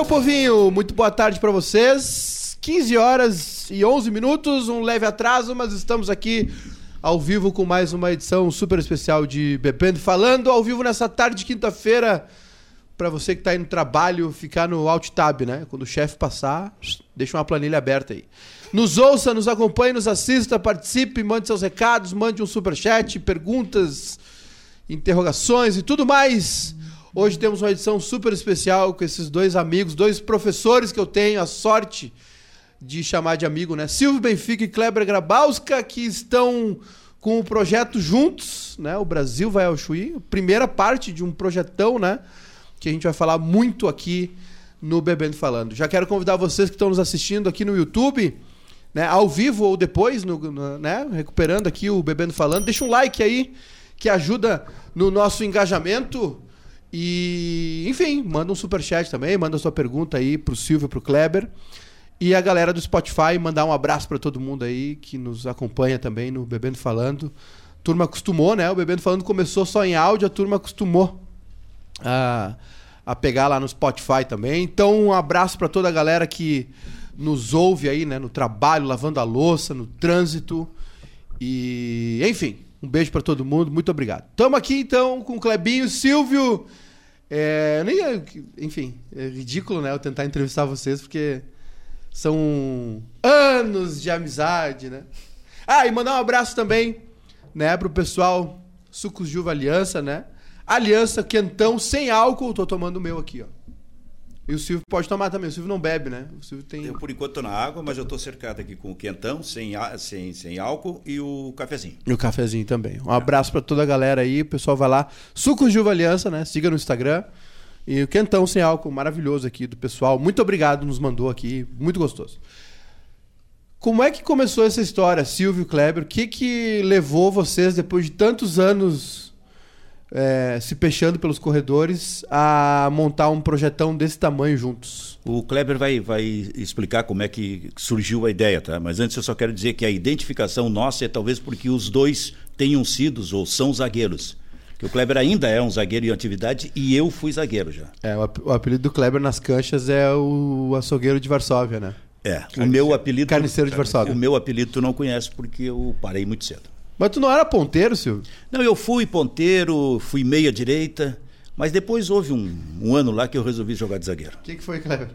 meu povinho, muito boa tarde para vocês. 15 horas e 11 minutos, um leve atraso, mas estamos aqui ao vivo com mais uma edição super especial de Bebendo Falando, ao vivo nessa tarde de quinta-feira, para você que tá aí no trabalho, ficar no Alt Tab, né? Quando o chefe passar, deixa uma planilha aberta aí. Nos ouça, nos acompanhe, nos assista, participe, mande seus recados, mande um super chat, perguntas, interrogações e tudo mais. Hoje temos uma edição super especial com esses dois amigos, dois professores que eu tenho a sorte de chamar de amigo, né? Silvio Benfica e Kleber Grabowska, que estão com o projeto juntos, né? O Brasil vai ao Chuí, primeira parte de um projetão, né? Que a gente vai falar muito aqui no Bebendo Falando. Já quero convidar vocês que estão nos assistindo aqui no YouTube, né? Ao vivo ou depois, no, no, né? Recuperando aqui o Bebendo Falando, deixa um like aí que ajuda no nosso engajamento. E, enfim, manda um super chat também, manda sua pergunta aí pro Silvio, pro Kleber. E a galera do Spotify, mandar um abraço para todo mundo aí que nos acompanha também no Bebendo Falando. Turma acostumou, né? O Bebendo Falando começou só em áudio, a turma acostumou a, a pegar lá no Spotify também. Então, um abraço para toda a galera que nos ouve aí, né? No trabalho, lavando a louça, no trânsito. E, enfim, um beijo para todo mundo, muito obrigado. Estamos aqui então com o Clebinho, Silvio. É, nem, enfim, é ridículo, né? Eu tentar entrevistar vocês, porque são anos de amizade, né? Ah, e mandar um abraço também, né, pro pessoal Sucos de Uva Aliança, né? Aliança quentão sem álcool, tô tomando o meu aqui, ó. E o Silvio pode tomar também. O Silvio não bebe, né? O Silvio tem. Eu, por enquanto, estou na água, mas eu estou cercado aqui com o quentão, sem, sem, sem álcool e o cafezinho. E o cafezinho também. Um abraço para toda a galera aí. O pessoal vai lá. Sucos de Uva Aliança, né? Siga no Instagram. E o quentão sem álcool, maravilhoso aqui do pessoal. Muito obrigado, nos mandou aqui. Muito gostoso. Como é que começou essa história, Silvio Kleber? O que, que levou vocês, depois de tantos anos é, se peixando pelos corredores a montar um projetão desse tamanho juntos. O Kleber vai, vai explicar como é que surgiu a ideia, tá? Mas antes eu só quero dizer que a identificação nossa é talvez porque os dois tenham sido ou são zagueiros. Que o Kleber ainda é um zagueiro em atividade e eu fui zagueiro já. É, o apelido do Kleber nas canchas é o açougueiro de Varsóvia, né? É, o meu apelido. Carniceiro de Varsóvia. O meu apelido tu não conhece porque eu parei muito cedo. Mas tu não era ponteiro, Silvio? Não, eu fui ponteiro, fui meia direita, mas depois houve um, um ano lá que eu resolvi jogar de zagueiro. O que, que foi, Kleber?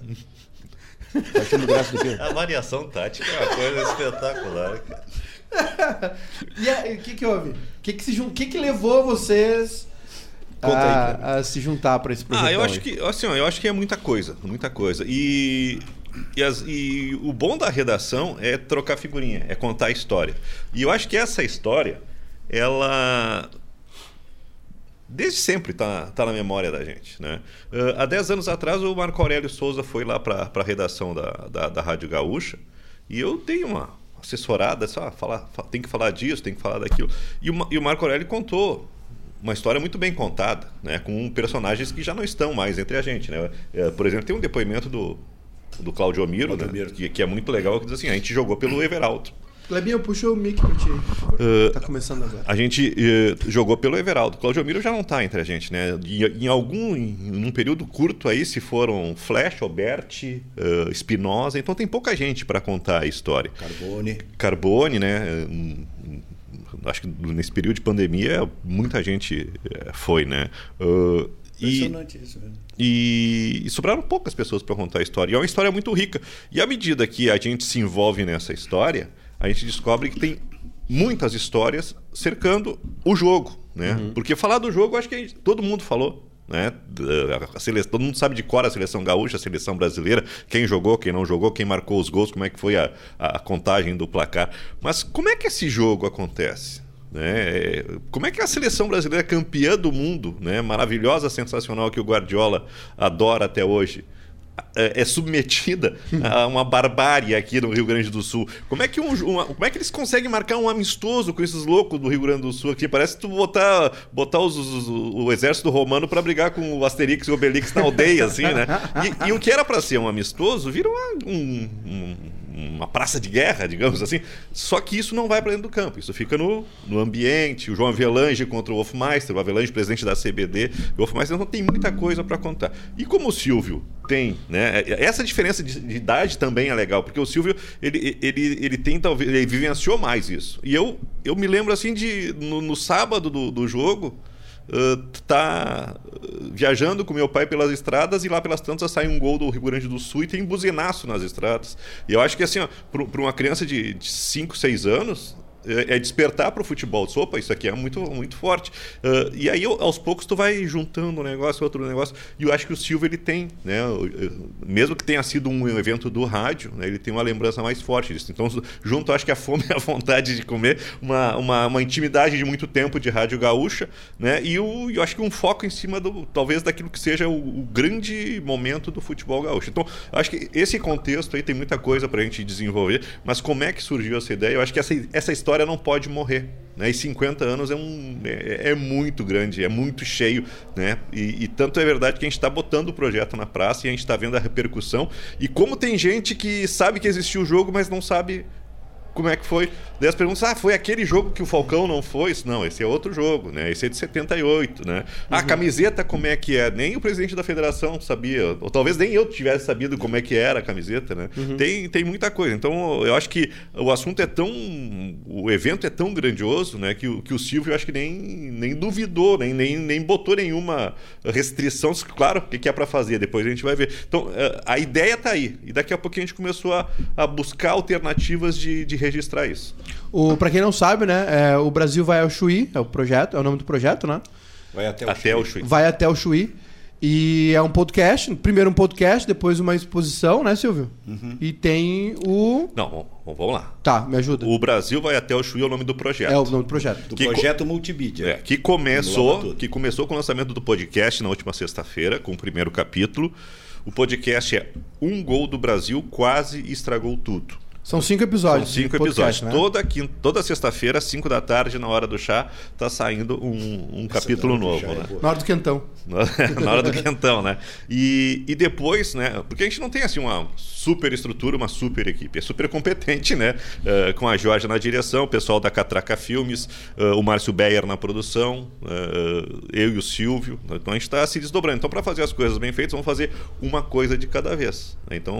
Partindo braço do quê? A variação tática é uma coisa espetacular, cara. e o que, que houve? O que, que, se, que, que levou vocês a, aí, a, se juntar para esse projeto? Ah, eu acho que assim, ó, eu acho que é muita coisa, muita coisa. E e, as, e, o bom da redação é trocar figurinha, é contar a história. E eu acho que essa história, ela desde sempre está tá na memória da gente. Né? Uh, há 10 anos atrás, o Marco Aurélio Souza foi lá para a redação da, da, da, Rádio Gaúcha e eu dei uma assessorada, só falar, tem que falar disso, tem que falar daquilo. E o, e o Marco Aurélio contou uma história muito bem contada, né? com personagens que já não estão mais entre a gente. Né? Uh, por exemplo, tem um depoimento do do Claudio Miro, né? que, que, é muito legal, que diz assim, a gente jogou pelo Everaldo. Clebinho, puxa o mic pra ti. Uh, tá começando agora. A gente uh, jogou pelo Everaldo. Claudio Miro já não tá entre a gente, né? Em, em algum, em, um período curto aí, se foram Flash, Alberti, uh, Espinosa, então tem pouca gente para contar a história. Carbone. Carbone, né? acho que nesse período de pandemia, muita gente foi, né? Uh, Impressionante e, isso mesmo. E, e sobraram poucas pessoas para contar a história. E é uma história muito rica. E à medida que a gente se envolve nessa história, a gente descobre que tem muitas histórias cercando o jogo. Né? Uhum. Porque falar do jogo, acho que todo mundo falou. Né? A seleção, todo mundo sabe de cor a seleção gaúcha, a seleção brasileira, quem jogou, quem não jogou, quem marcou os gols, como é que foi a, a contagem do placar. Mas como é que esse jogo acontece? Né? Como é que a seleção brasileira é campeã do mundo, né? maravilhosa, sensacional, que o Guardiola adora até hoje, é, é submetida a uma barbárie aqui no Rio Grande do Sul. Como é que, um, uma, como é que eles conseguem marcar um amistoso com esses loucos do Rio Grande do Sul aqui? Parece tu botar, botar os, os, o exército romano para brigar com o Asterix e o Obelix na aldeia, assim, né? E, e o que era para ser um amistoso vira um, um uma praça de guerra, digamos assim. Só que isso não vai para dentro do campo, isso fica no, no ambiente. O João Avelange contra o Wolfmeister, o Avelange, presidente da CBD, o Wolfmeister não tem muita coisa para contar. E como o Silvio tem, né? Essa diferença de, de, idade também é legal, porque o Silvio, ele, ele, ele tem talvez, ele vivenciou mais isso. E eu, eu me lembro assim de, no, no sábado do, do jogo, Uh, tá viajando com meu pai pelas estradas e lá pelas tantas sai um gol do Rio Grande do Sul e tem buzinaço nas estradas. E eu acho que assim, para uma criança de 5, 6 anos, é, é despertar para o futebol. Opa, isso aqui é muito, muito forte. Uh, e aí, aos poucos, tu vai juntando um negócio, outro negócio. E eu acho que o Silva, ele tem, né? Mesmo que tenha sido um evento do rádio, né, ele tem uma lembrança mais forte disso. Então, junto, acho que a fome e a vontade de comer, uma, uma, uma intimidade de muito tempo de rádio gaúcha, né? E o, eu acho que um foco em cima, do talvez, daquilo que seja o, o grande momento do futebol gaúcho. Então, acho que esse contexto aí tem muita coisa para a gente desenvolver, mas como é que surgiu essa ideia? Eu acho que essa, essa história história não pode morrer. Né? E 50 anos é, um, é, é muito grande, é muito cheio. Né? E, e tanto é verdade que a gente está botando o projeto na praça e a gente está vendo a repercussão. E como tem gente que sabe que existiu o jogo, mas não sabe como é que foi. Daí as perguntas, ah, foi aquele jogo que o Falcão não foi? Não, esse é outro jogo, né? Esse é de 78, né? Uhum. A camiseta, como é que é? Nem o presidente da federação sabia, ou talvez nem eu tivesse sabido como é que era a camiseta, né? Uhum. Tem, tem muita coisa. Então, eu acho que o assunto é tão. O evento é tão grandioso, né? Que, que o Silvio, eu acho que nem, nem duvidou, nem, nem, nem botou nenhuma restrição. Claro, o que é para fazer? Depois a gente vai ver. Então, eh, a ideia tá aí. E daqui a pouquinho a gente começou a, a buscar alternativas de, de registrar isso. O, pra quem não sabe, né? É, o Brasil vai ao Chuí, é o projeto, é o nome do projeto, né? Vai até o, até Chuí. o Chuí. Vai até o Chuí. E é um podcast, primeiro um podcast, depois uma exposição, né, Silvio? Uhum. E tem o. Não, vamos lá. Tá, me ajuda. O Brasil vai até o Chuí é o nome do projeto. É o nome do projeto. Do que projeto co... multimídia. É, que começou, que começou com o lançamento do podcast na última sexta-feira, com o primeiro capítulo. O podcast é Um Gol do Brasil Quase Estragou Tudo. São cinco episódios. São cinco podcast, episódios. Né? Toda, quinta, toda sexta-feira, cinco da tarde, na hora do chá, tá saindo um, um capítulo novo. É né? na hora do quentão. na hora do quentão, né? E, e depois, né? Porque a gente não tem assim uma super estrutura, uma super equipe. É super competente, né? Uh, com a Jorge na direção, o pessoal da Catraca Filmes, uh, o Márcio Beyer na produção, uh, eu e o Silvio. Então a gente está se desdobrando. Então, para fazer as coisas bem feitas, vamos fazer uma coisa de cada vez. Então,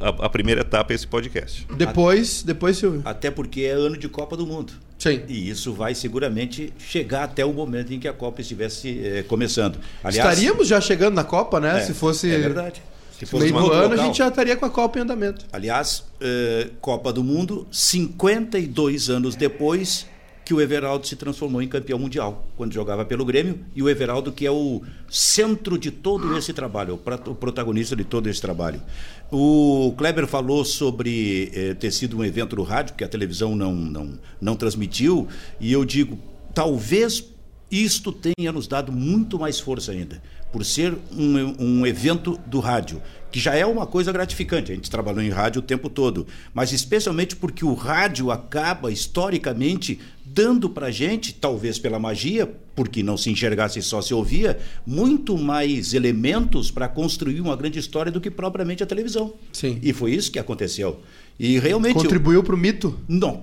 a, a primeira etapa é esse podcast. Depois, depois Silvio. Até porque é ano de Copa do Mundo. Sim. E isso vai seguramente chegar até o momento em que a Copa estivesse eh, começando. Aliás, Estaríamos já chegando na Copa, né? É, Se fosse. É verdade. Se fosse meio do ano, local. a gente já estaria com a Copa em andamento. Aliás, eh, Copa do Mundo, 52 anos depois que o Everaldo se transformou em campeão mundial, quando jogava pelo Grêmio, e o Everaldo que é o centro de todo esse trabalho, o protagonista de todo esse trabalho. O Kleber falou sobre eh, ter sido um evento no rádio, que a televisão não, não, não transmitiu, e eu digo, talvez isto tenha nos dado muito mais força ainda, por ser um, um evento do rádio que já é uma coisa gratificante. A gente trabalhou em rádio o tempo todo, mas especialmente porque o rádio acaba historicamente dando para gente, talvez pela magia, porque não se enxergasse só se ouvia, muito mais elementos para construir uma grande história do que propriamente a televisão. Sim. E foi isso que aconteceu. E realmente contribuiu para o mito? Não,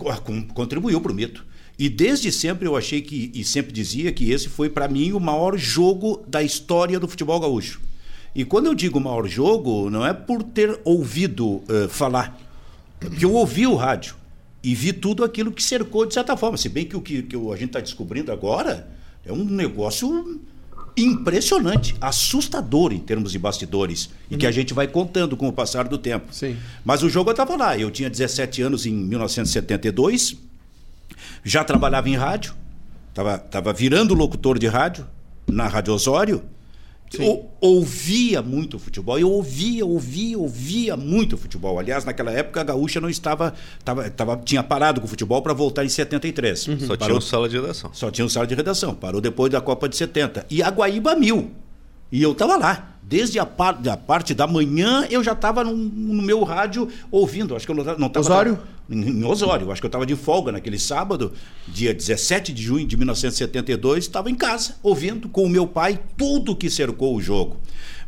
contribuiu para o mito. E desde sempre eu achei que e sempre dizia que esse foi para mim o maior jogo da história do futebol gaúcho. E quando eu digo maior jogo, não é por ter ouvido uh, falar, é porque eu ouvi o rádio e vi tudo aquilo que cercou de certa forma. Se bem que o que, que a gente está descobrindo agora é um negócio impressionante, assustador em termos de bastidores e que a uhum. gente vai contando com o passar do tempo. Sim. Mas o jogo eu estava lá. Eu tinha 17 anos em 1972, já trabalhava em rádio, estava tava virando locutor de rádio na Rádio Osório eu ouvia muito futebol, eu ouvia, ouvia, ouvia muito futebol. Aliás, naquela época a Gaúcha não estava, estava, estava tinha parado com o futebol para voltar em 73. Uhum. Só Parou, tinha um sala de redação. Só tinha um sala de redação. Parou depois da Copa de 70. E a Guaíba mil. E eu estava lá. Desde a, par, da parte da manhã eu já estava no, no, meu rádio ouvindo. Acho que eu não estava. Osório? Em, em Osório. Acho que eu estava de folga naquele sábado, dia 17 de junho de 1972. Estava em casa, ouvindo com o meu pai tudo que cercou o jogo.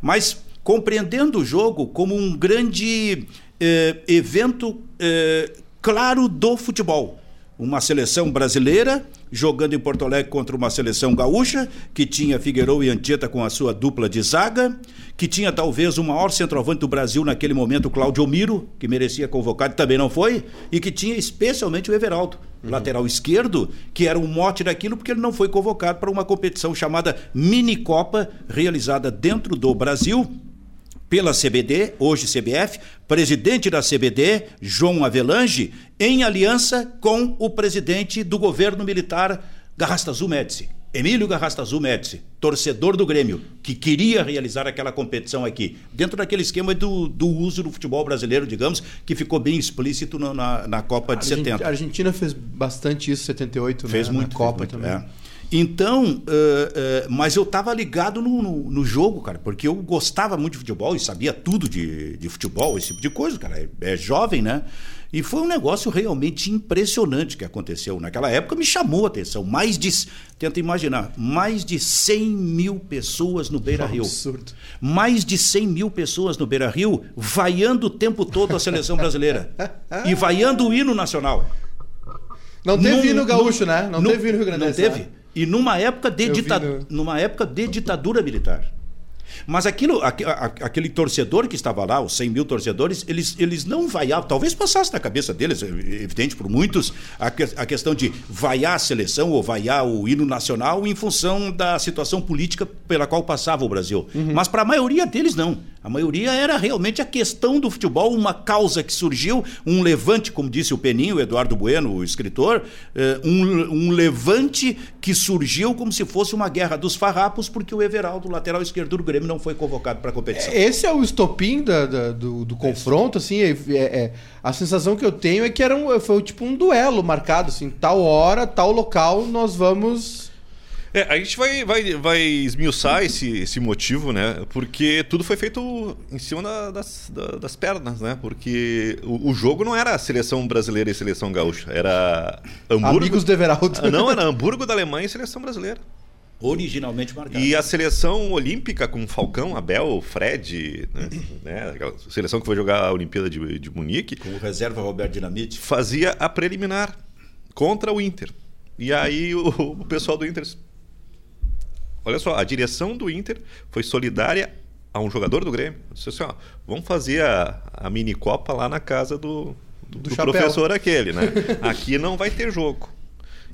Mas compreendendo o jogo como um grande eh, evento eh, claro do futebol. Uma seleção brasileira jogando em Porto Alegre contra uma seleção gaúcha, que tinha Figueiredo e Antieta com a sua dupla de zaga, que tinha talvez o maior centroavante do Brasil naquele momento, Claudio Miro, que merecia convocado, também não foi, e que tinha especialmente o Everaldo, uhum. lateral esquerdo, que era o mote daquilo porque ele não foi convocado para uma competição chamada Mini Copa, realizada dentro do Brasil, pela CBD, hoje CBF, presidente da CBD, João Avelange, em aliança com o presidente do governo militar, Garrastazu Médici. Emílio Garrastazu Médici, torcedor do Grêmio, que queria realizar aquela competição aqui, dentro daquele esquema do, do uso do futebol brasileiro, digamos, que ficou bem explícito na, na, na Copa de 70. A Argentina fez bastante isso em 78, fez né? muito, na Copa muito, também. É. Então, uh, uh, mas eu estava ligado no, no, no, jogo, cara, porque eu gostava muito de futebol e sabia tudo de, de futebol, esse tipo de coisa, cara. É, é, jovem, né? E foi um negócio realmente impressionante que aconteceu. Naquela época me chamou a atenção. Mais de, tenta imaginar, mais de 100 mil pessoas no Beira Rio. Absurdo. Mais de 100 mil pessoas no Beira Rio, vaiando o tempo todo a seleção brasileira. e vaiando o hino nacional. Não teve num, hino gaúcho, né? Não num, teve hino Rio Grande Não teve. Né? E numa época de, dita... no... numa época de ditadura militar. Mas aquilo, aquele torcedor que estava lá, os 100 mil torcedores, eles, eles não vaiavam, talvez passasse na cabeça deles, é evidente por muitos, a, a questão de vaiar a seleção ou vaiar o hino nacional em função da situação política pela qual passava o Brasil. Uhum. Mas para a maioria deles, não. A maioria era realmente a questão do futebol, uma causa que surgiu, um levante, como disse o Peninho, o Eduardo Bueno, o escritor, um, um levante que surgiu como se fosse uma guerra dos farrapos, porque o Everaldo, lateral esquerdo do Grêmio, não foi convocado para a competição. Esse é o estopim da, da, do, do, confronto, assim, é, é, a sensação que eu tenho é que era um, foi tipo um duelo marcado, assim, tal hora, tal local, nós vamos é, a gente vai, vai, vai esmiuçar esse, esse motivo, né? Porque tudo foi feito em cima da, das, da, das pernas, né? Porque o, o, jogo não era seleção brasileira e seleção gaúcha, era Hamburgo. Amigos de Everaldo. Ah, não, era Hamburgo da Alemanha e seleção brasileira. Originalmente marcado. E a seleção olímpica com Falcão, Abel, Fred, né? né? Seleção que foi jogar a Olimpíada de, de Munique. Com o reserva Roberto Dinamite. Fazia a preliminar contra o Inter. E aí o, o pessoal do Inter Olha só, a direção do Inter foi solidária a um jogador do Grêmio. Disse assim, ó, vamos fazer a, a mini Copa lá na casa do, do, do, do professor aquele, né? Aqui não vai ter jogo.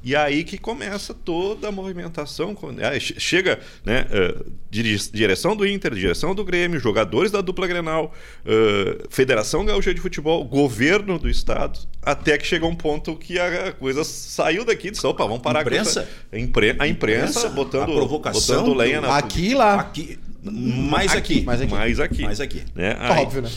E aí que começa toda a movimentação. Chega né, uh, direção do Inter, direção do Grêmio, jogadores da dupla Grenal, uh, Federação Gaúcha de Futebol, governo do estado, até que chega um ponto que a coisa saiu daqui e disse, opa, vamos parar imprensa? com a, impre... a imprensa, imprensa botando, a provocação botando lenha na... Aqui lá. Aqui mais aqui, aqui, mais aqui. Mais aqui. Mais aqui. Né? Aí, Óbvio, né?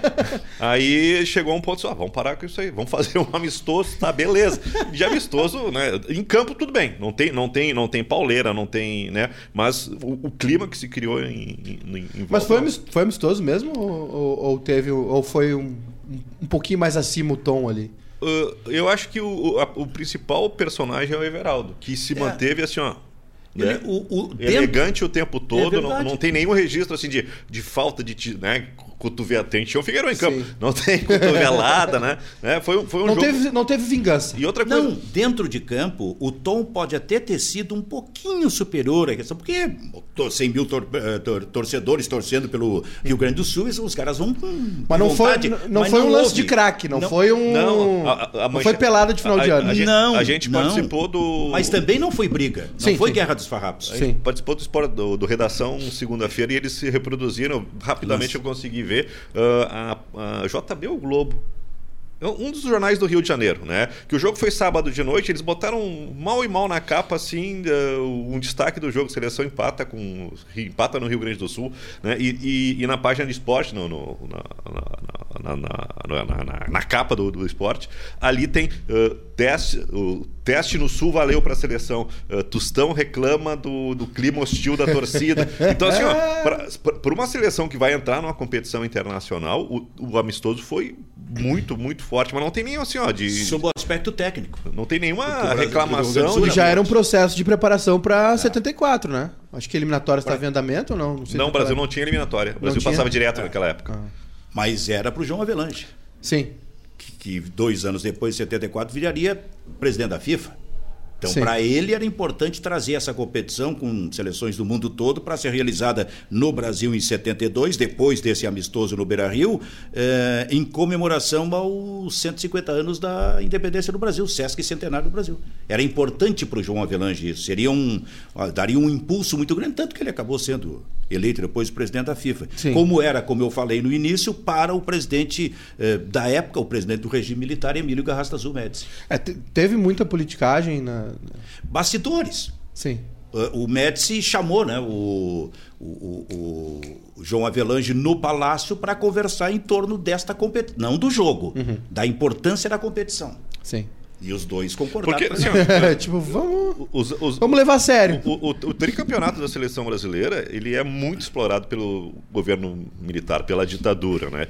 aí chegou um ponto só, vamos parar com isso aí, vamos fazer um amistoso, tá, beleza. De amistoso, né? Em campo tudo bem, não tem, não tem, não tem pauleira, não tem, né? Mas o, o clima que se criou em, em, em Mas foi, foi amistoso mesmo ou, ou teve ou foi um, um pouquinho mais acima o tom ali? Uh, eu acho que o, a, o principal personagem é o Everaldo, que se é. manteve assim, ó ele, né? o, o Elegante dentro... o tempo todo, é não, não tem nenhum registro assim de, de falta de. Né, cotovelada. Tem tinha o Figueiredo em campo. Sim. Não tem cotovelada, né? É, foi, foi um não jogo... Teve, não teve vingança. E outra coisa... Não, dentro de campo, o tom pode até ter sido um pouquinho superior à questão, porque 100 mil tor eh, tor torcedores torcendo pelo Rio Grande do Sul, os caras vão com Mas não vontade, foi, não, foi um lance houve. de craque, não, não, foi um... Não, a, a não foi pelada de final a, de ano. A, gente, não, a gente participou do... Mas também não foi briga, não sim, foi sim. Guerra dos Farrapos. A gente participou do, do, do Redação segunda-feira e eles se reproduziram, rapidamente Nossa. eu consegui ver... Uh, a, a JB ou Globo é um dos jornais do Rio de Janeiro, né? Que o jogo foi sábado de noite, eles botaram mal e mal na capa, assim, um destaque do jogo, seleção empata com empata no Rio Grande do Sul, né? E, e, e na página de esporte, no, no na, na, na, na, capa do, do esporte, ali tem uh, teste, o teste no Sul valeu para a seleção, uh, Tostão reclama do, do clima hostil da torcida. Então, assim, ó, para uma seleção que vai entrar numa competição internacional, o, o amistoso foi muito, muito forte, mas não tem nem assim, ó, de. Sob o aspecto técnico. Não tem nenhuma reclamação. E já era um processo de preparação para é. 74, né? Acho que a eliminatória estava em andamento ou não? Não, não o Brasil não tinha eliminatória. O Brasil passava direto é. naquela época. Ah. Mas era para o João Avelange, Sim. Que, que dois anos depois, em 74, viraria presidente da FIFA. Então, para ele era importante trazer essa competição com seleções do mundo todo para ser realizada no Brasil em 72, depois desse amistoso no Beira Rio, eh, em comemoração aos 150 anos da independência do Brasil, Sesc Centenário do Brasil. Era importante para o João Avelange isso, seria um, daria um impulso muito grande, tanto que ele acabou sendo eleito depois presidente da FIFA. Sim. Como era, como eu falei no início, para o presidente eh, da época, o presidente do regime militar, Emílio Garrastazu Médici. É, te- teve muita politicagem na. Bastidores. Sim. Uh, O Médici chamou né, o, o, o- o João Avelange no palácio para conversar em torno desta competição, não do jogo, da importância da competição. Sim. E os dois concordaram. Porque, assim, ó, tipo, vamos. Os, os, Vamos levar a sério. O, o, o tricampeonato da seleção brasileira ele é muito explorado pelo governo militar, pela ditadura, né?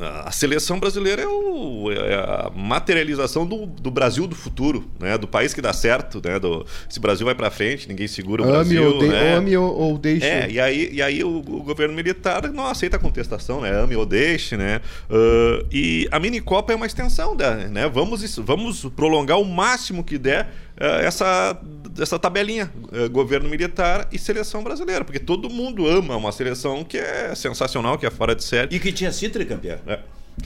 Ah, a seleção brasileira é, o- é a materialização do, do Brasil do futuro, né? Do país que dá certo, né? Do, esse Brasil vai para frente, ninguém segura o ame, Brasil, ou de... né? ame ou, ou deixe. É, e aí, e aí o, governo militar não aceita a contestação, né? Ame ou deixe, né? Ah, e a minicopa é uma extensão da, né? Vamos, vamos prolongar o máximo que der essa, essa tabelinha, ah, governo militar e seleção brasileira, porque todo mundo ama uma seleção que é sensacional, que é fora de série. E que tinha sido tricampeão. É.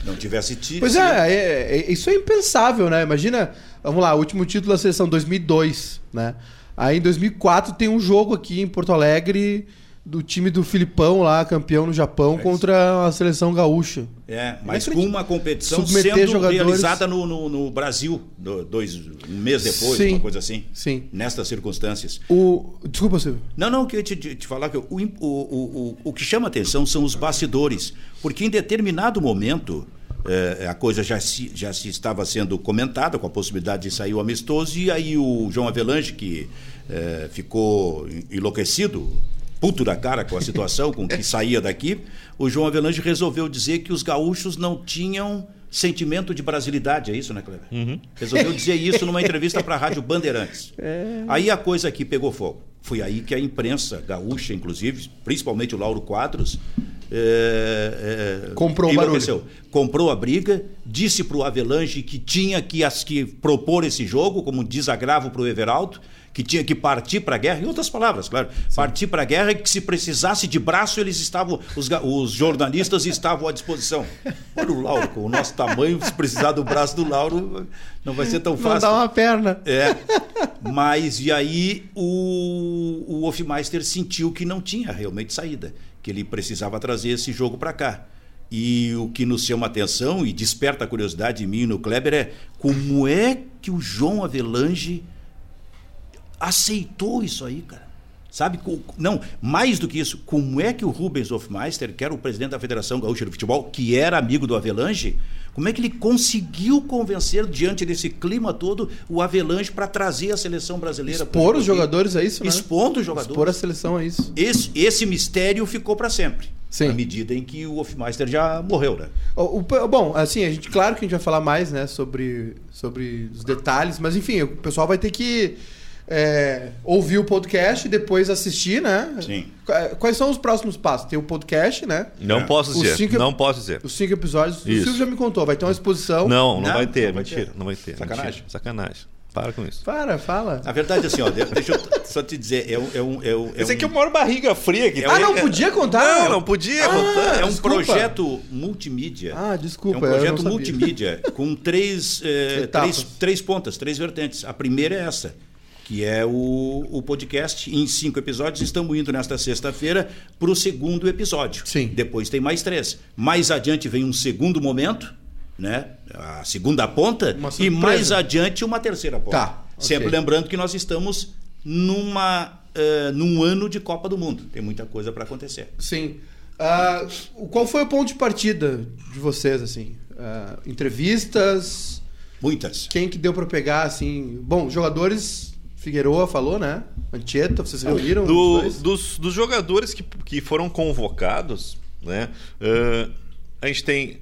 Não tivesse tido. Pois é, é, é, isso é impensável, né? Imagina, vamos lá, o último título da seleção 2002, né? Aí em 2004 tem um jogo aqui em Porto Alegre do time do Filipão lá, campeão no Japão, isso. contra a seleção gaúcha. É, mas com uma competição sendo jogadores- realizada no, no, no Brasil, do- dois, um mês depois, Sim. uma coisa assim. Sim. Nestas circunstâncias. O... Desculpa, Silvio. Não, não, que eu ia te, te falar que o, o, o, o, que chama atenção são os bastidores, porque em determinado momento eh, a coisa já se, já se estava sendo comentada com a possibilidade de sair o amistoso, e aí o João Avelange, que eh, ficou enlouquecido, puto da cara com a situação, com o que saía daqui, o João Avelange resolveu dizer que os gaúchos não tinham sentimento de brasilidade, é isso, né, Cleber? Resolveu dizer isso numa entrevista para a Rádio Bandeirantes. Aí a coisa aqui pegou fogo. Foi aí que a imprensa gaúcha, inclusive, principalmente o Lauro Quadros, é, é, Comprou o. Comprou a briga, disse para o Avelange que tinha que, as, que propor esse jogo como um desagravo para o Everaldo, que tinha que partir para a guerra, em outras palavras, claro, partir para a guerra e que se precisasse de braço, eles estavam, os, os jornalistas estavam à disposição. Olha o Lauro, com o nosso tamanho, se precisar do braço do Lauro, não vai ser tão Não fácil. dá uma perna. É. Mas e aí o, o Hofmeister sentiu que não tinha realmente saída, que ele precisava trazer esse jogo para cá. E o que nos chama atenção e desperta a curiosidade em mim e no Kleber é como é que o João Avelange aceitou isso aí, cara. Sabe? Não, mais do que isso, como é que o Rubens Hofmeister, que era o presidente da Federação Gaúcha de Futebol, que era amigo do Avelange, como é que ele conseguiu convencer, diante desse clima todo, o Avelange para trazer a seleção brasileira? Expor os jogadores a isso, né? Expondo os jogadores. Expor a seleção a isso. Esse, esse mistério ficou para sempre. Sim. À medida em que o Hofmeister já morreu, né? O- o- bom, assim, a gente, claro que a gente vai falar mais, né, sobre, sobre os detalhes, mas enfim, o pessoal vai ter que é, ouvir o podcast e depois assistir, né? Sim. Qu- Quais são os próximos passos? Tem o podcast, né? Não É. posso Os dizer, cinco- não posso dizer. Os cinco episódios. O Isso. Silvio já me contou, vai ter uma exposição. Não, não, Não, vai ter, não vai mentira, ter. não vai ter. Sacanagem. mentira, sacanagem. Para com isso. Para, fala. Na verdade, assim, ó, de- deixa eu só te dizer, é um. É um, é um, é Esse aqui é o maior barriga fria que É ah, não podia contar? Não, não podia Ah, contar. É um desculpa. projeto multimídia. Ah, desculpa, É um projeto multimídia com três, eh, três, três pontas, três vertentes. A primeira é essa, que é o, o podcast em cinco episódios. Estamos indo nesta sexta-feira para o segundo episódio. Sim. Depois tem mais três. Mais adiante vem um segundo momento, né? A segunda ponta. E mais adiante uma terceira ponta. Tá, Sempre ok. lembrando que nós estamos numa, eh, num ano de Copa do Mundo. Tem muita coisa para acontecer. Sim. O- qual foi o ponto de partida de vocês, assim? Ah, entrevistas? Muitas. Quem que deu pra pegar, assim? Bom, jogadores, Figueroa falou, né? Anchieta, vocês reuniram? Do- dos, dos jogadores que, que foram convocados, né? eh, a gente tem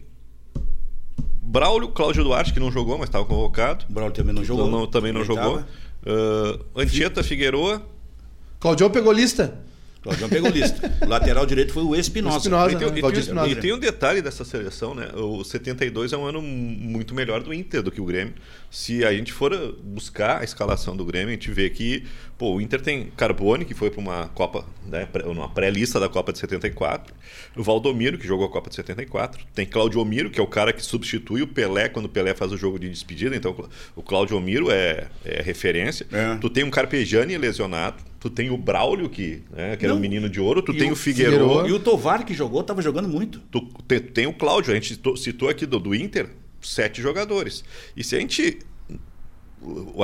Braulio, Cláudio Duarte, que não jogou, mas estava convocado. Braulio também não jogou. Não- também não jogou. Uh, Anchieta Figueroa. Claudião pegou lista? Claudião pegou lista. O lateral direito foi o Espinosa. Espinosa, E tem, né? e tem- Espinosa. e tem um detalhe dessa seleção, né? O 72 é um ano muito melhor do Inter do que o Grêmio. Se a gente for buscar a escalação do Grêmio, a gente vê que pô, o Inter tem Carbone, que foi para uma Copa, né, uma pré-lista da Copa de 74. O Valdomiro, que jogou a Copa de 74. Tem Claudio Miro, que é o cara que substitui o Pelé quando o Pelé faz o jogo de despedida. Então, o Claudio Miro é, é referência. É. Tu tem um Carpegiani lesionado. Tu tem o Braulio, que, né, que era um menino de ouro. Tu tem o Figueiredo. E o Tovar que jogou, estava jogando muito. Tu, te- tem o Cláudio, a gente citou, citou aqui do, do Inter, sete jogadores. E se a gente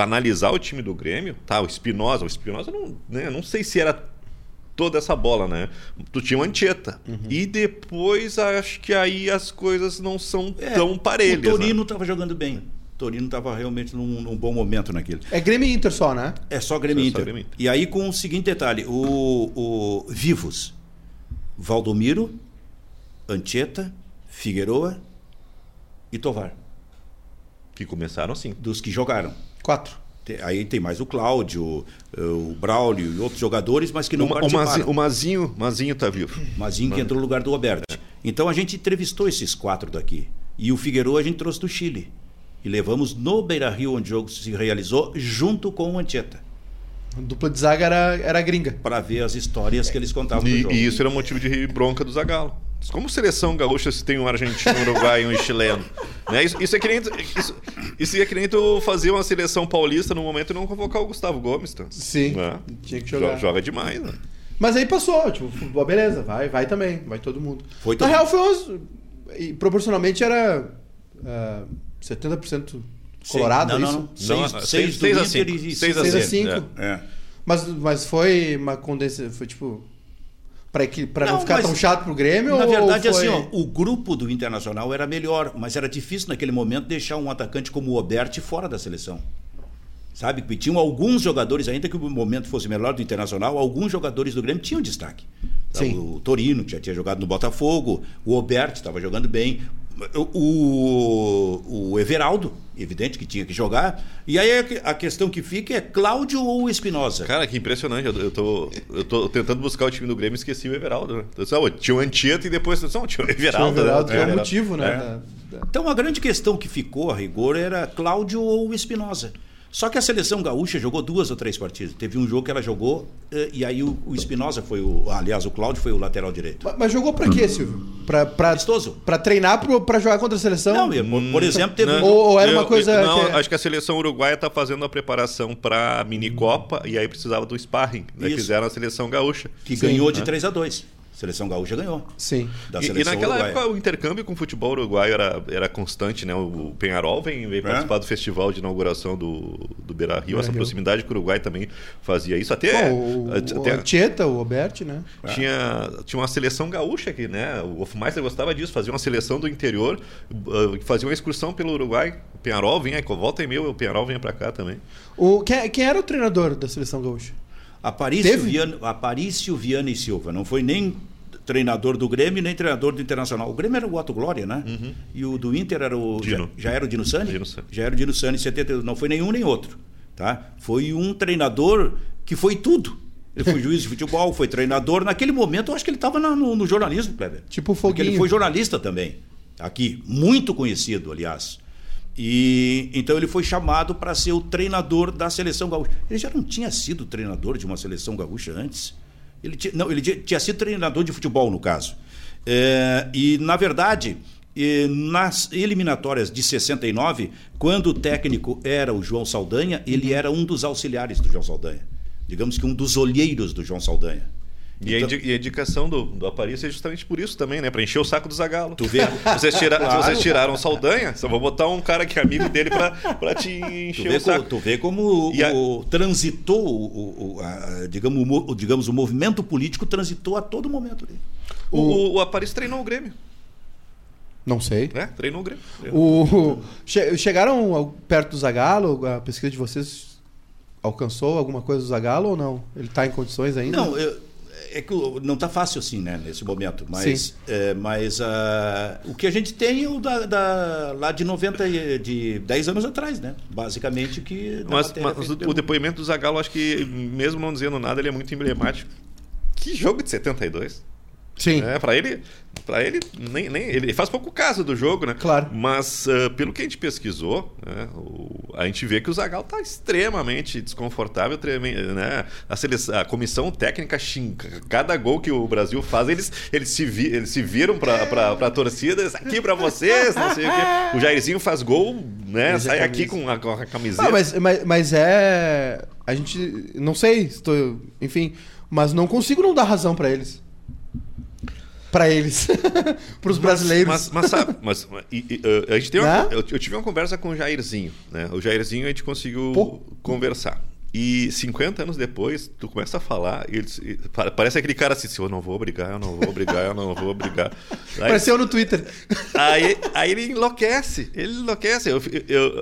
analisar o time do Grêmio, tá, o Espinosa, o Espinosa não, né, não sei se era toda essa bola, né? Tu tinha o Antieta. Uhum. E depois acho que aí as coisas não são É, tão parelhas. O Torino né? estava jogando bem. O Torino estava realmente num, num bom momento naquilo. É Grêmio e Inter só, né? É só Grêmio É e só Inter. Grêmio e Inter. E aí com o seguinte detalhe: o, o Vivos, Valdomiro, Anchieta, Figueroa e Tovar, Que começaram assim. dos que jogaram. Quatro. Aí tem mais o Cláudio, eh, o Braulio e outros jogadores, mas que não O, Ma- o, participaram. Mazinho, o Mazinho, Mazinho tá vivo. Mazinho que entrou no lugar do Oberti. Então a gente entrevistou esses quatro daqui. E o Figueroa a gente trouxe do Chile. E levamos no Beira Rio, onde o jogo se realizou, junto com o Anchieta, dupla de zaga era, era gringa. para ver as histórias que eles contavam E, jogo. e isso era motivo de bronca do Zagallo. Como seleção gaúcha se tem um argentino, um uruguai e um chileno? Né? Isso, isso é que nem, isso, isso é que nem tu fazer uma seleção paulista no momento e não convocar o Gustavo Gomes. Tá? Sim. Né? Tinha que Jo- jogar. Joga demais, né? Mas aí passou, tipo, futebol, beleza, vai, vai também, vai todo mundo. Foi Na todo real, foi umas. e proporcionalmente era ah, 70% colorado, Não, é não, isso? não. Não, Seis, seis- seis do seis a Inter cinco. e Seis a Seis a cinco, cinco. É. Mas, mas foi uma condensa, foi tipo. Pra, equi- pra não, Não, ficar mas- tão chato pro Grêmio? Na verdade, foi... assim, ó, o grupo do Internacional era melhor, mas era difícil naquele momento deixar um atacante como o Oberti fora da seleção. Sabe? Porque tinham alguns jogadores, ainda que o momento fosse melhor do Internacional, alguns jogadores do Grêmio tinham destaque. Sim. O Torino, que já tinha jogado no Botafogo, o Oberti estava jogando bem, o, o Everaldo, evidente que tinha que jogar. E aí a- questão que fica é Cláudio ou Espinosa? Cara, que impressionante. Eu, eu, tô, eu tô tentando buscar o time do Grêmio e esqueci o Everaldo. Né? Então, tinha o Antieta e depois não, tinha o Tinha o Everaldo. Everaldo, né? que é o É. motivo, né? É. Então a grande questão que ficou a rigor era Cláudio ou Espinosa. Só que a seleção gaúcha jogou duas ou três partidas. Teve um jogo que ela jogou eh, e aí o, o Espinosa foi o. Aliás, o Cláudio foi o lateral direito. Mas- Mas jogou pra quê, Silvio? Pra, pra, Amistoso. pra treinar pro, pra jogar contra a seleção? Não, por, por exemplo, teve Não, um Ou- ou era uma eu- coisa Não, que- é- acho que a seleção uruguaia está fazendo a preparação para a minicopa e aí precisava do sparring. Isso. fizeram a seleção gaúcha. que Sim, ganhou de né? 3 a 2 Seleção gaúcha ganhou. Sim. Da E, e seleção naquela uruguaia. época o intercâmbio com o futebol uruguaio era, era constante, né? O Penharol vem, veio É. participar do festival de inauguração do, do Beira Rio. Essa Beira-Rio. proximidade com o Uruguai também fazia isso. Até, Bom, o, o até Anchieta, o Roberti, né? tinha, tinha uma seleção gaúcha aqui, né? O Hofmeister gostava disso, fazia uma seleção do interior, uh, fazia uma excursão pelo Uruguai. O Penharol vinha, volta e meio, o Penharol vinha para cá também. O, quem, quem era o treinador da seleção gaúcha? Aparício Teve? Viana, Aparício Viana e Silva. Não foi nem treinador do Grêmio, nem treinador do Internacional. O Grêmio era o Otto Glória, né? E o do Inter era o. Já, já era o Dino Sani? Dino Sani. Já era o Dino Sani em 72. Não foi nenhum nem outro. Tá? Foi um treinador que foi tudo. Ele foi juiz de futebol, foi treinador. Naquele momento, eu acho que ele estava no, no jornalismo, Kleber. Tipo o Porque ele Foguinho. foi jornalista também. Aqui. Muito conhecido, aliás. E então ele foi chamado para ser o treinador da seleção gaúcha. Ele já não tinha sido treinador de uma seleção gaúcha antes. Ele tinha, não, ele tinha, sido treinador de futebol, no caso. É, e, na verdade, nas eliminatórias de 69, quando o técnico era o João Saldanha, ele era um dos auxiliares do João Saldanha. Digamos que um dos olheiros do João Saldanha. E, a Então- indi- e a indicação do, do Aparício é justamente por isso também, né? Pra encher o saco do Zagalo. Tu vê? Vocês, tira, Claro. vocês tiraram o Saldanha, só vou botar um cara que é amigo dele pra, pra te Tu encher vê, o saco. como, tu vê como E a- o, transitou, o, o- a- digamos, o, mo- o- digamos, o movimento político transitou a todo momento. ali. O, o, o Aparício treinou o Grêmio, Não sei. né? Treinou o Grêmio. O, che- chegaram perto do Zagalo? A pesquisa de vocês alcançou alguma coisa do Zagalo ou não? Ele está em condições ainda? Não, eu- é que não está fácil assim, né, nesse momento. Mas, é, mas ah, o que a gente tem é o da, da- lá de 90, e- de 10 anos atrás, né? Basicamente o que. Mas, mas o, o depoimento do Zagalo, acho que, mesmo não dizendo nada, ele é muito emblemático. que jogo de 72. Sim. É, para ele, para ele nem, nem ele faz pouco caso do jogo, né? Claro. Mas uh, pelo que a gente pesquisou, né, o, a gente vê que o Zagallo tá extremamente desconfortável, treme, né? A, seleção, a comissão técnica xinga cada gol que o Brasil faz, eles, eles se vi, eles se viram para para torcida, aqui para vocês, não sei o quê. O Jairzinho faz gol, né? Mas é sai a aqui com a, com a camiseta. Ah, mas, mas, mas é. A gente. Não sei, estou, enfim. Mas não consigo não dar razão pra eles. Pra eles. Pros brasileiros. Mas, mas sabe, mas, e- e, uh, a gente teve Né? uma, eu, eu tive uma conversa com o Jairzinho, né? O Jairzinho a gente conseguiu Pô. conversar. E 50 anos depois, tu começa a falar e, eles, e pa- parece aquele cara assim, eu não vou brigar, eu não vou brigar, eu não vou brigar. Aí, Apareceu no Twitter. aí, aí ele enlouquece, ele enlouquece. Eu, eu-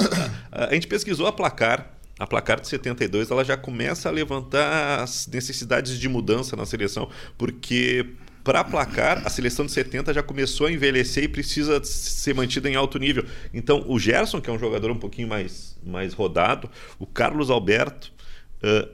a, a gente pesquisou a placar, a placar de 72, ela já começa a levantar as necessidades de mudança na seleção, porque para placar, a seleção de 70 já começou a envelhecer e precisa ser mantida em alto nível. Então, o Gerson, que é um jogador um pouquinho mais, mais rodado, o Carlos Alberto, ah,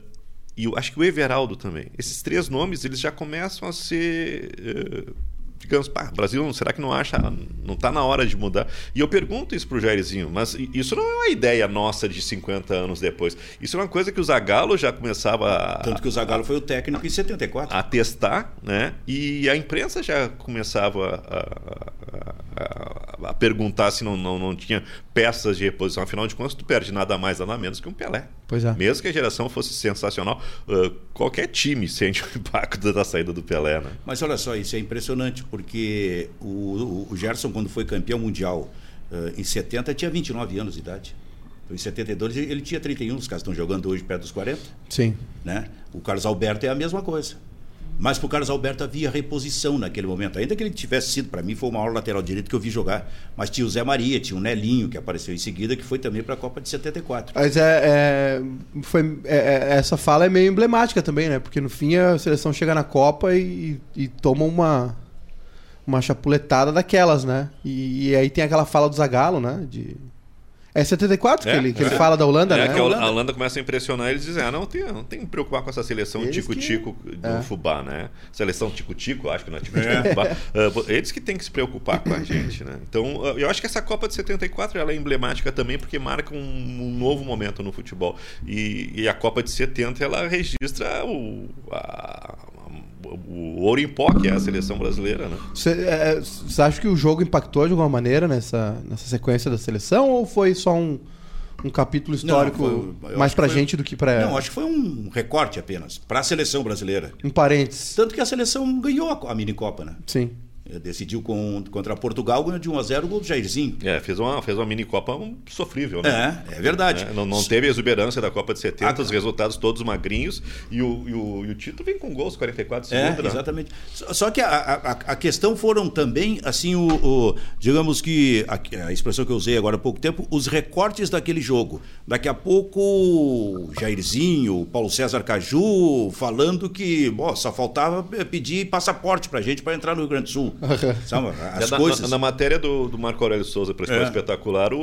e eu acho que o Everaldo também. Esses três nomes, eles já começam a ser. eh, digamos, pá, Brasil, será que não acha. Não está na hora de mudar? E eu pergunto isso pro Jairzinho, mas isso não é uma ideia nossa de 50 anos depois. Isso é uma coisa que o Zagallo já começava a, Tanto que o Zagallo foi o técnico em 74. a testar, né? E a imprensa já começava a, a- a- a perguntar se não, não, não tinha peças de reposição. Afinal de contas, tu perde nada mais, nada menos que um Pelé. Pois é. Mesmo que a geração fosse sensacional, uh, qualquer time sente o impacto da saída do Pelé, né? Mas olha só, isso é impressionante, porque o, o- Gerson, quando foi campeão mundial eh, em 70, tinha 29 anos de idade. Então, em 72, ele ele tinha 31, os caras estão jogando hoje perto dos 40. Sim. Né? O Carlos Alberto é a mesma coisa. Mas para o Carlos Alberto havia reposição naquele momento. Ainda que ele tivesse sido, para mim, foi o maior lateral direito que eu vi jogar. Mas tinha o Zé Maria, tinha o Nelinho, que apareceu em seguida, que foi também para a Copa de 74. Mas é, é- foi, é- é- essa fala é meio emblemática também, né? Porque no fim a seleção chega na Copa e, e toma uma, uma chapuletada daquelas, né? E, e aí tem aquela fala do Zagallo, né? De... É 74 É, que, ele, que é. ele fala da Holanda, É né? que a Holanda. a Holanda começa a impressionar e eles dizem: ah, não tem, não tem que preocupar com essa seleção tico-tico do É. Fubá, né? Seleção tico-tico, acho que não é tico-tico do Fubá. Ah, eles que têm que se preocupar com a gente, né? Então, ah, eu acho que essa Copa de 74 ela é emblemática também porque marca um, um novo momento no futebol. E, e a Copa de 70 ela registra o, a- o ouro em pó, que é a seleção brasileira, né? Você é, você acha que o jogo impactou de alguma maneira nessa, nessa sequência da seleção ou foi só um, um capítulo histórico foi- eu mais pra foi- gente do que pra Não, acho que foi um recorte apenas, para a seleção brasileira. um parênteses? Tanto que a seleção ganhou a, a mini-copa, né? Sim. Eh, Decidiu com, contra Portugal, ganhou de 1 a 0 o gol do Jairzinho. É, fez uma, fez uma mini Copa sofrível, né? É, é verdade. É, não, não teve a exuberância da Copa de 70, Ah, os resultados todos magrinhos e o, e o, e o título vem com gols 44 É, segundos. né? exatamente. Só, que a, a, a questão foram também, assim, o, o- digamos que, a, a expressão que eu usei agora há pouco tempo, os recortes daquele jogo. Daqui a pouco, Jairzinho, o Paulo César Caju, falando que ó, só faltava pedir passaporte pra gente para entrar no Rio Grande do Sul. Sabe? É, As na, coisas. na, na matéria do, do Marco Aurélio Souza para Esporte É. Espetacular, o,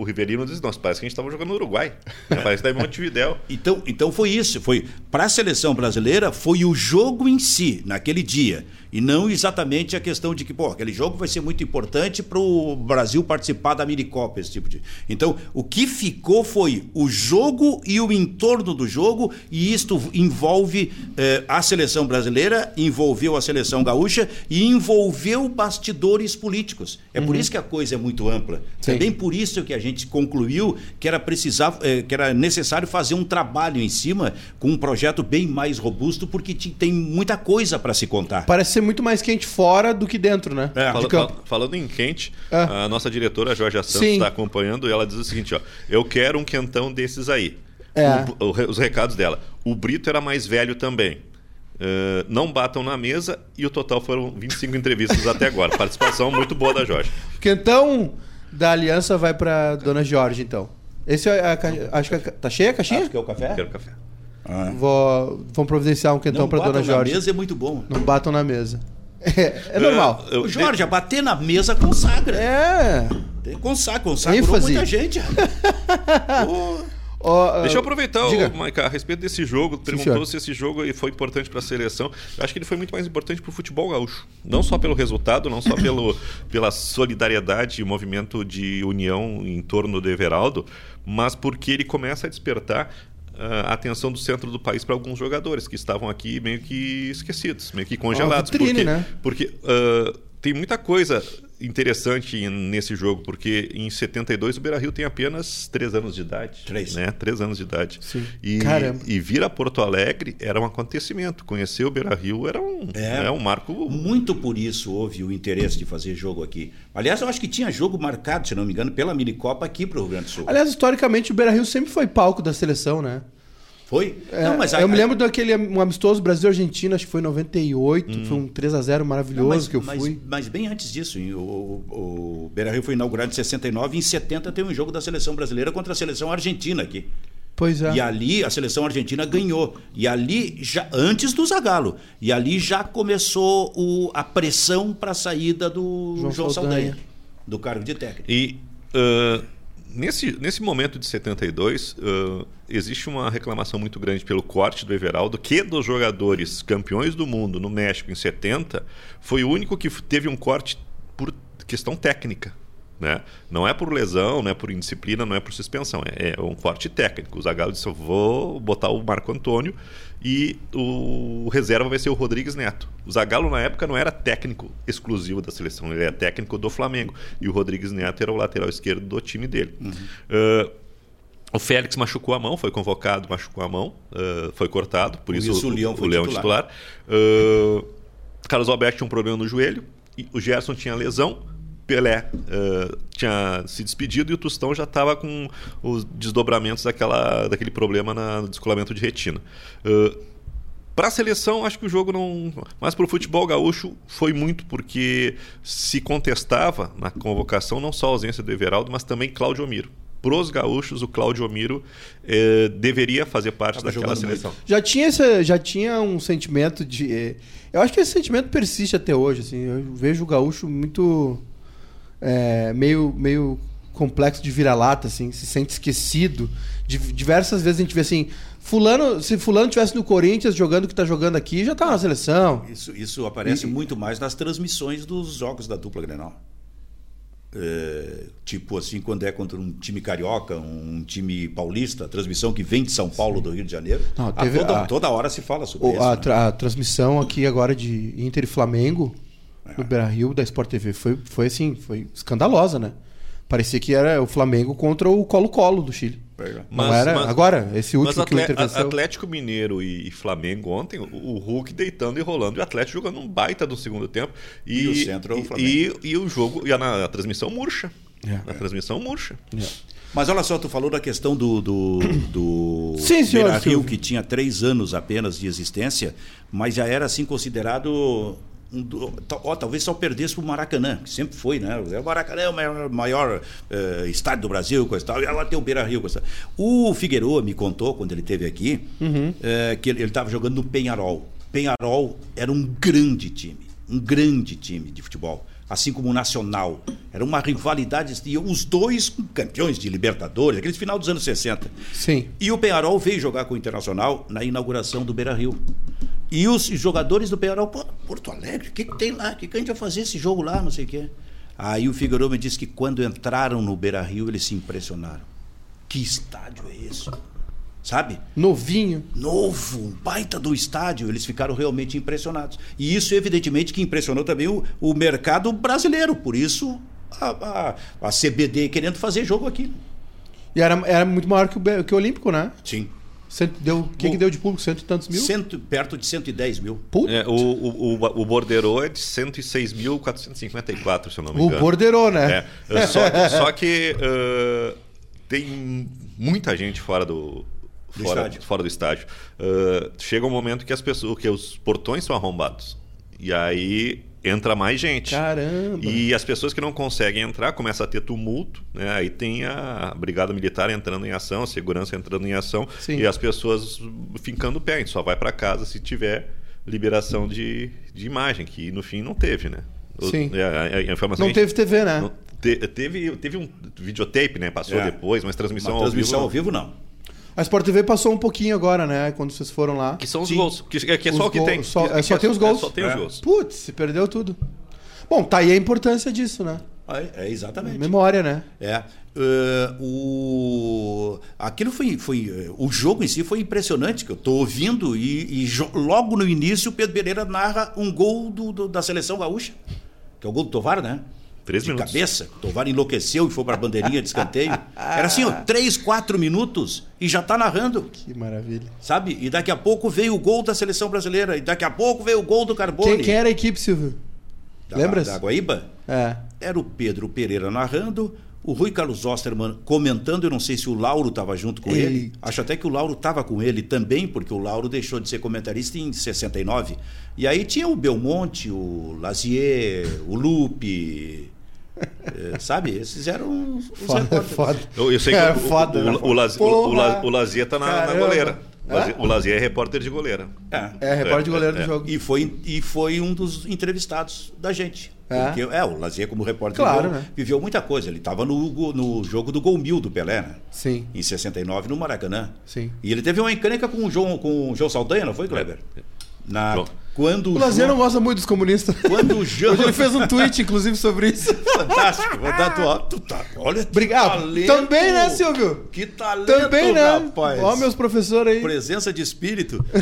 o Rivelino diz: Nossa, parece que a gente estava jogando no Uruguai. parece que está em Montevidéu. Então, então foi isso, foi para a seleção brasileira foi o jogo em si naquele dia e não exatamente a questão de que pô, aquele jogo vai ser muito importante para o Brasil participar da minicopa esse tipo de. Então o que ficou foi o jogo e o entorno do jogo e isto envolve eh, a seleção brasileira, envolveu a seleção gaúcha e envolveu bastidores políticos. É por isso que a coisa é muito ampla. Sim. Também por isso que a gente concluiu que era precisar, eh, que era necessário fazer um trabalho em cima com um projeto bem mais robusto, porque tem muita coisa para se contar. Parece ser muito mais quente fora do que dentro, né? É. De Fala- campo. fal- falando em quente, Ah. a nossa diretora Jorge Santos está acompanhando e ela diz o seguinte: ó, Eu quero um quentão desses aí. É. O- o os recados dela. O Brito era mais velho também. Uh, não batam na mesa e o total foram 25 entrevistas até agora. Participação muito boa da Jorge. Quentão da aliança vai pra Dona Jorge, então. Esse é a, ca- acho que a ca- tá cheia a caixinha? Acho que é o café? Quero café. Ah. Vou, vamos providenciar um quentão Não pra batam Dona na Jorge. mesa é muito bom. Não batam na mesa. É, é normal. Uh, eu- Ô, Jorge, a bater na mesa consagra. É. Consagra, consagrou ênfase. muita gente. Pô, Ó, Deixa eu aproveitar, diga. o Maica, a respeito desse jogo. Perguntou se esse jogo foi importante para a seleção. Eu acho que ele foi muito mais importante para o futebol gaúcho. Não só pelo resultado, não só pelo, pela solidariedade e movimento de união em torno do Everaldo, mas porque ele começa a despertar a atenção do centro do país para alguns jogadores que estavam aqui meio que esquecidos, meio que congelados. vitrine, porque né? porque ah, tem muita coisa interessante nesse jogo, porque em 72 o Beira-Rio tem apenas 3 anos de idade. Três. Né? 3 anos de idade. Sim. E, Caramba. e vir a Porto Alegre era um acontecimento. Conhecer o Beira-Rio era um, É. né, um marco... Muito por isso houve o interesse de fazer jogo aqui. Aliás, eu acho que tinha jogo marcado, se não me engano, pela Minicopa aqui para o Rio Grande do Sul. Aliás, historicamente, o Beira-Rio sempre foi palco da seleção, né? Foi? É, não, mas a- eu me lembro daquele um amistoso Brasil-Argentina, acho que foi em 98, foi um 3x0 maravilhoso Não, mas, que eu mas- fui. Mas, bem antes disso, o, o, o Beira Rio foi inaugurado em 69 e em 70 tem um jogo da seleção brasileira contra a seleção argentina aqui. Pois é. E ali a seleção argentina ganhou. E ali, já antes do Zagallo, e ali já começou o- a pressão para a saída do João João, Saldanha. Saldanha, do cargo de técnico. E ah, nesse, nesse momento de 72, ah, existe uma reclamação muito grande pelo corte do Everaldo, que dos jogadores campeões do mundo no México em 70, foi o único que teve um corte por questão técnica. Né? Não é por lesão, não é por indisciplina, não é por suspensão, é, é um corte técnico. O Zagallo disse: eu vou botar o Marco Antônio e o reserva vai ser o Rodrigues Neto. O Zagallo na época não era técnico exclusivo da seleção, ele era técnico do Flamengo e o Rodrigues Neto era o lateral esquerdo do time dele. Ah, o Félix machucou a mão, foi convocado, machucou a mão, ah, foi cortado, por Por isso, isso o Leão foi Leão titular. titular. Ah, Carlos Alberto tinha um problema no joelho, o Gerson tinha lesão, Pelé ah, tinha se despedido e o Tostão já estava com os desdobramentos daquela, daquele problema na- no descolamento de retina. para a seleção, acho que o jogo não. Mas para o futebol gaúcho foi muito porque se contestava na convocação não só a ausência do Everaldo, mas também Cláudio Omiro. Para os gaúchos, o Cláudio Omiro eh, deveria fazer parte Tava daquela seleção. Já tinha, esse, já tinha um sentimento de. eh, Eu acho que esse sentimento persiste até hoje. Assim, eu vejo o gaúcho muito. eh, meio, meio complexo de vira-lata, assim, se sente esquecido. Div- diversas vezes a gente vê assim. Fulano, se Fulano tivesse no Corinthians jogando o que tá jogando aqui, já tá na seleção. Isso, isso aparece muito mais nas transmissões dos jogos da dupla Grenal. É, tipo assim, quando é contra um time carioca, um time paulista, a transmissão que vem de São Paulo, do Rio de Janeiro, Não, a teve toda, a- toda hora se fala sobre O- isso. a, né? a transmissão aqui agora de Inter e Flamengo no Beira Rio da Sport TV foi, foi assim, foi escandalosa, né? Parecia que era o Flamengo contra o Colo-Colo do Chile. Pega. Não Mas- era. mas- agora, esse Mas último que o Inter venceu. Atlético Mineiro e Flamengo ontem, o, o Hulk deitando e rolando, e o Atlético jogando um baita do segundo tempo. E, E o centro é o e- Flamengo. E, e o jogo, e a, na- a transmissão murcha. É. A transmissão murcha. Mas olha só, tu falou da questão do, do, do Sim, senhor Beira Rio, que tinha três anos apenas de existência, mas já era assim considerado. Um, ó, talvez só perdesse para o Maracanã, que sempre foi, né? O Maracanã é o maior, maior, eh, estádio do Brasil, coisa e tal, e agora tem o Beira Rio. Coisa tal. O Figueroa me contou, quando ele esteve aqui, eh, que ele estava jogando no Penharol. Penharol era um grande time, um grande time de futebol assim como o Nacional. Era uma rivalidade, e os dois campeões de Libertadores, aquele final dos anos 60. Sim. E o Penharol veio jogar com o Internacional na inauguração do Beira Rio. E os jogadores do Penharol, pô, Porto Alegre, o que, que tem lá? O que, que a gente vai fazer esse jogo lá? Não sei o quê. Aí o Figueiredo me disse que quando entraram no Beira Rio, eles se impressionaram. Que estádio é esse? Sabe? Novinho. novo, um baita do estádio, eles ficaram realmente impressionados. E isso, evidentemente, que impressionou também o, o mercado brasileiro. Por isso, a, a, a CBD querendo fazer jogo aqui. E era, era muito maior que o, que o Olímpico, né? Sim. Cento, deu, o que, que deu de público? Cento e tantos mil? Cento, perto de 110 mil. Puta. É, o, o, o, o Bordeiro é de 106.454, se eu não me o engano. borderou, né? É, só, só que ah, tem muita gente fora do, Do fora, estádio. fora do estádio. Ah, chega um momento que as pessoas, que os portões são arrombados. E aí entra mais gente. Caramba. E as pessoas que não conseguem entrar começam a ter tumulto, né? Aí tem a brigada militar entrando em ação, a segurança entrando em ação Sim. e as pessoas ficando pé. A gente só vai para casa se tiver liberação de, de imagem, que no fim não teve, né? Sim. é, a, a informação Não a gente- teve TV, né? não- te- teve, teve um videotape, né? Passou É. depois, mas transmissão, Uma ao transmissão vivo, ao vivo, não. A Sport TV passou um pouquinho agora, né? Quando vocês foram lá. Que são os Sim. gols. Que, que é só o que tem. só- Que- é, só tem os gols. só tem os É. gols. Putz, se perdeu tudo. Bom, tá aí a importância disso, né? É, é exatamente. Memória, né? É. eh, o... Aquilo foi, foi. eh, O jogo em si foi impressionante, que eu estou ouvindo, e, e jo- logo no início o Pedro Pereira narra um gol do, do- da seleção gaúcha. Que é o gol do Tovar, né? Três de minutos. cabeça. O Tovar enlouqueceu e foi para a bandeirinha de escanteio. Era assim, ó, três, quatro minutos e já está narrando. Que maravilha. Sabe? E daqui a pouco veio o gol da seleção brasileira. E daqui a pouco veio o gol do Carbone. Quem, quem era a equipe, Silvio? Da, Lembras? Da Guaíba? É. Era o Pedro Pereira narrando, o Rui Carlos Osterman comentando, eu não sei se o Lauro estava junto com Eita. ele. Acho até que o Lauro estava com ele também, porque o Lauro deixou de ser comentarista em 69. E aí tinha o Belmonte, o Lazier, o Lupe. Eh, sabe? Esses eram os Foda, repórteres. foda. Eu, eu sei que É, o, foda, o, né? o, o, o, o, o Lazier tá na, na goleira. O Hã? Lazier, o Lazier é repórter de goleira. É. É, repórter de goleiro É, do é. jogo. E foi, e foi um dos entrevistados da gente. É? Porque, é, o Lazier, como repórter, Claro, viveu, né? viveu muita coisa. Ele estava no, no jogo do Gol Mil do Pelé, né? Sim, Em 69, no Maracanã. sim. E ele teve uma encrenca com o João, com o João Saldanha, não foi, Kleber? Na, quando O Lazier não João, gosta muito dos comunistas. quando o João... Hoje ele fez um tweet, inclusive, sobre isso. Fantástico. Vou dar tua... tu tá- Olha que Obrigado. talento. Também, né, Silvio? Que talento, Também, né? rapaz. Ó, meus professores aí. presença de espírito.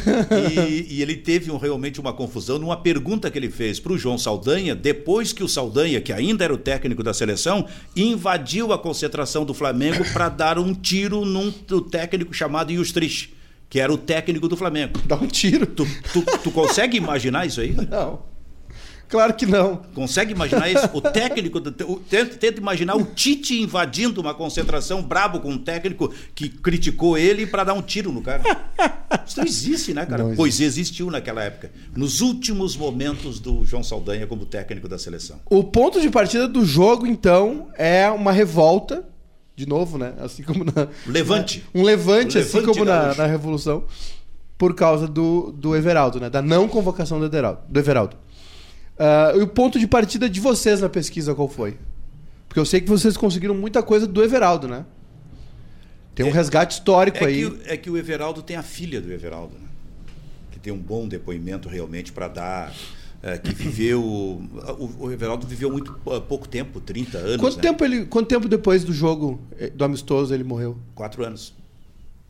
E, e ele teve um- realmente uma confusão numa pergunta que ele fez para o João Saldanha, depois que o Saldanha, que ainda era o técnico da seleção, invadiu a concentração do Flamengo para dar um tiro num técnico chamado Justrich, que era o técnico do Flamengo. Dá um tiro. Tu, tu, tu consegue imaginar isso aí? Não. Claro que não. Consegue imaginar isso? O técnico. o- Tenta, tenta imaginar o Tite invadindo uma concentração brabo com um técnico que criticou ele para dar um tiro no cara. Isso não existe, né, cara? Existe. Pois existiu naquela época. Nos últimos momentos do João Saldanha como técnico da seleção. O ponto de partida do jogo, então, é uma revolta. De novo, né? Assim como na. Levante. Um levante, Um assim levante como na, na Revolução. Por causa do, do Everaldo, né? Da não convocação do Everaldo. Do Everaldo. Ah, e o ponto de partida de vocês na pesquisa qual foi? Porque eu sei que vocês conseguiram muita coisa do Everaldo, né? Tem um É- resgate histórico É aí. que, é que o Everaldo tem a filha do Everaldo, né? que tem um bom depoimento realmente para dar. É, que viveu. O, o Everaldo viveu muito uh, pouco tempo 30 anos. Quanto né? tempo ele, quanto tempo depois do jogo eh, do amistoso ele morreu? Quatro anos.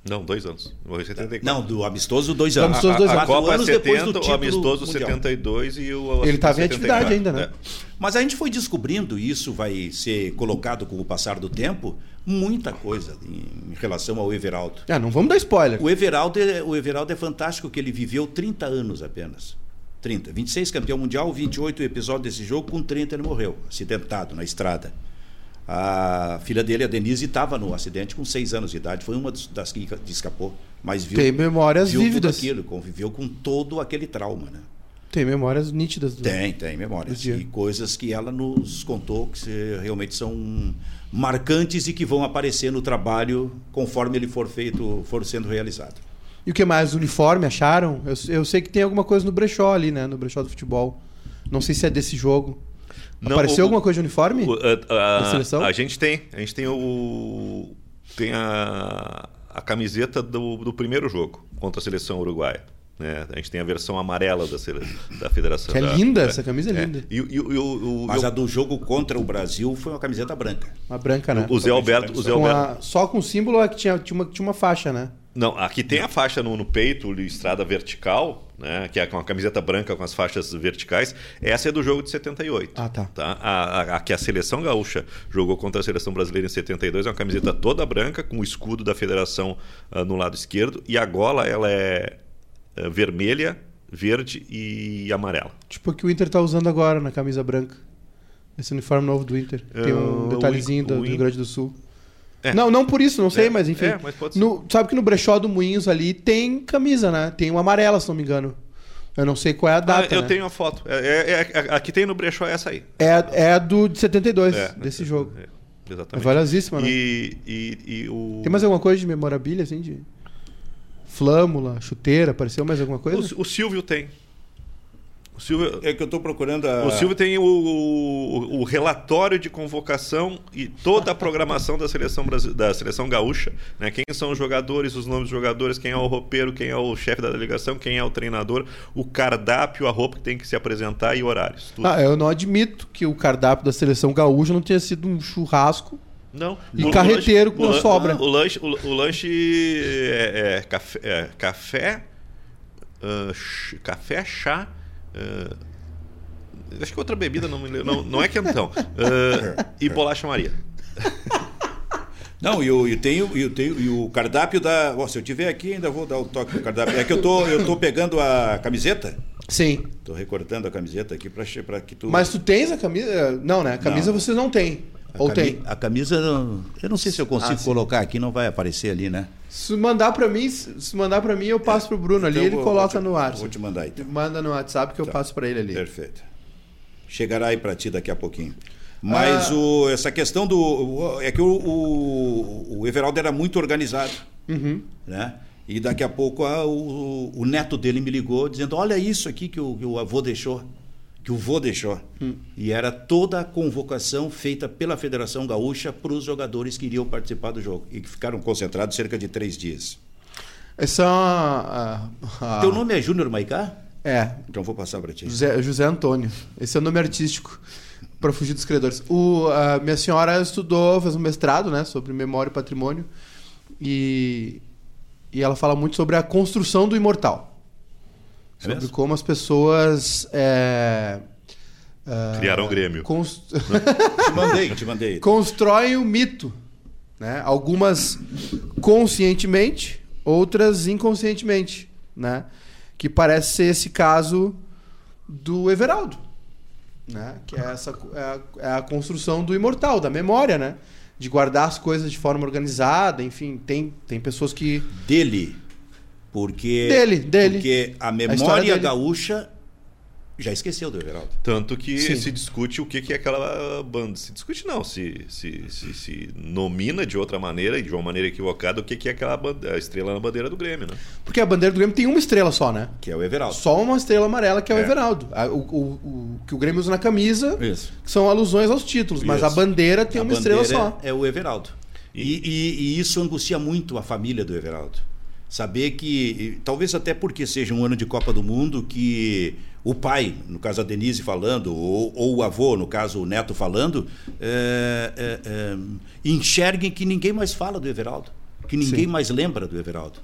Não, dois anos. Morreu em 74. Não, do amistoso, dois Do anos. amistoso, dois a, a anos. Copa é Quatro anos depois 70, do o amistoso mundial. 72 e o Ele tava em 74. atividade ainda, né? É. Mas a gente foi descobrindo, e isso vai ser colocado com o passar do tempo, muita coisa em, em relação ao Everaldo. Ah, não vamos dar spoiler. O Everaldo, é, o Everaldo é fantástico, que ele viveu 30 anos apenas. 30. 26 campeão mundial, 28 episódio desse jogo, com 30 ele morreu, acidentado na estrada. A filha dele, a Denise, estava no acidente com 6 anos de idade, foi uma das- que escapou, mas viu, Tem memórias viu tudo vívidas. aquilo, conviveu com todo aquele trauma, né? Tem memórias nítidas. Do... Tem, tem memórias. E coisas que ela nos contou que realmente são marcantes e que vão aparecer no trabalho conforme ele for feito, for sendo realizado. E o que mais? Uniforme, acharam? Eu, eu sei que tem alguma coisa no brechó ali, né? No brechó do futebol. Não sei se é desse jogo. Não, Apareceu o- alguma coisa de uniforme? O- a, a- Da seleção? a gente tem. A gente tem o. Tem a, a camiseta do, do primeiro jogo contra a seleção uruguaia. Né? A gente tem a versão amarela da, da federação. Que é da- linda, essa camisa é É. linda. E, o- e o- e o- o- Mas e a o- do jogo contra o Brasil foi uma camiseta branca. Uma branca, né? o Zé Alberto. O Zé Com Alberto a- só com o símbolo é que tinha, tinha, uma, tinha uma faixa, né? Não, aqui tem a faixa no, no peito, listrada vertical, né? Que é com a camiseta branca com as faixas verticais. Essa é do jogo de 78. Ah, tá. A, a, a que a seleção gaúcha jogou contra a seleção brasileira em 72 é uma camiseta toda branca, com o escudo da federação ah, no lado esquerdo. E a gola ela é, é vermelha, verde e amarela. Tipo o que o Inter tá usando agora na camisa branca. Esse uniforme novo do Inter. Tem É, um o detalhezinho In- do, o do Rio In- Grande do Sul. É. Não, não por isso, não sei, É, mas enfim. é, mas pode ser. No- sabe que no brechó do Moinhos ali tem camisa, né? Tem uma amarela, se não me engano. Eu não sei qual é a data. Ah, eu né? tenho a foto. É, é- é- a que tem no brechó é essa aí. É, é a do de 72, É, desse é, jogo. é, É exatamente. valiosíssima, né? E, e, e o... Tem mais alguma coisa de memorabilia, assim, de flâmula, chuteira, apareceu mais alguma coisa? O, o Silvio tem. O Silvio, É que eu estou procurando a. o Silvio tem o, o- o relatório de convocação e toda a programação da seleção, da seleção gaúcha. Né? Quem são os jogadores, os nomes dos jogadores, quem é o roupeiro, quem é o chefe da delegação, quem é o treinador, o cardápio, a roupa que tem que se apresentar e horários. Tudo. Ah, eu não admito que o cardápio da seleção gaúcha não tenha sido um churrasco. Não. E O- carreteiro com sobra. O lanche, o, o lanche é, é café, é café, ah, ch- café, chá. Ah, acho que outra bebida não me lembro. Não, não é quentão. ah, e bolacha Maria. Não, e eu, eu tenho, eu tenho e o cardápio da. Ó, se eu tiver aqui, ainda vou dar o toque do cardápio. É que eu tô, eu tô pegando a camiseta. Sim. Tô recortando a camiseta aqui para que tu. Mas tu tens a camisa? Não, né? A camisa Não. você não tem. a Ou cami- tem? A camisa, não- eu não sei se eu consigo Ah, colocar aqui, não vai aparecer ali, né? Se mandar pra mim, se mandar para mim, eu passo pro Bruno ali, Então, ele vou- coloca vou te- no ar. Vou te mandar então. Manda no WhatsApp que eu Tá. passo pra ele ali. Perfeito. Chegará aí para ti daqui a pouquinho. Mas Ah. o, essa questão do. É que o, o, o Everaldo era muito organizado. Uhum. Né? E daqui a pouco a- o, o neto dele me ligou dizendo: Olha isso aqui que o, que o avô deixou. Que o vô deixou. E era toda a convocação feita pela Federação Gaúcha para os jogadores que iriam participar do jogo. E que ficaram concentrados cerca de três dias. Essa é a- a- Teu nome é Júnior Maicá? É, Então vou passar para ti. José, José Antônio. Esse é o nome artístico para fugir dos credores. O, a minha senhora estudou, fez um mestrado, né, sobre memória e patrimônio e, e ela fala muito sobre a construção do imortal, sobre mesmo? como as pessoas é, é, Criaram o Grêmio. cons- Te mandei, te mandei. constroem o mito, né? Algumas conscientemente, outras inconscientemente, né? Que parece ser esse caso do Everaldo, né? Que é essa é a, é a construção do imortal, da memória, né? De guardar as coisas de forma organizada, enfim, tem tem pessoas que Dele. Porque. Dele, dele. Porque a memória dele. gaúcha já esqueceu do Everaldo. Tanto que Sim. se discute o que, que é aquela banda. Se discute não, se, se, se, se nomina de outra maneira e de uma maneira equivocada o que, que é aquela banda, a estrela na bandeira do Grêmio, né? porque a bandeira do Grêmio tem uma estrela só, né? Que é o Everaldo. Só uma estrela amarela que é o É. Everaldo. A- O, o, o que o Grêmio usa na camisa Isso. que são alusões aos títulos, mas a bandeira tem A uma estrela bandeira só. É o Everaldo. E, e- e isso angustia muito a família do Everaldo. Saber que, talvez até porque seja um ano de Copa do Mundo, que o pai, no caso a Denise falando, ou, ou o avô, no caso o neto falando, é, é, é, enxerguem que ninguém mais fala do Everaldo, que ninguém Sim. mais lembra do Everaldo.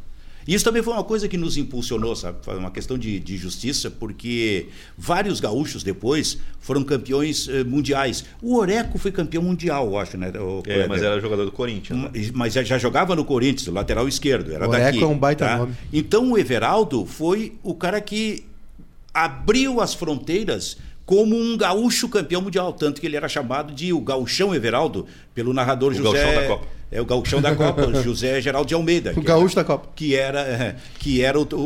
Isso também foi uma coisa que nos impulsionou, sabe? Uma questão de, de justiça, porque vários gaúchos depois foram campeões eh, mundiais. O Oreco foi campeão mundial, eu acho, né? O- É, mas era jogador do Corinthians. né? mas já, já jogava no Corinthians, o lateral esquerdo, era Oreco daqui. é um baita tá? nome. Então o Everaldo foi o cara que abriu as fronteiras como um gaúcho campeão mundial, tanto que ele era chamado de o gauchão Everaldo pelo narrador O José gauchão da Copa. É o gauchão da Copa, José Geraldo de Almeida. O gaúcho da Copa. que era, que era o, o-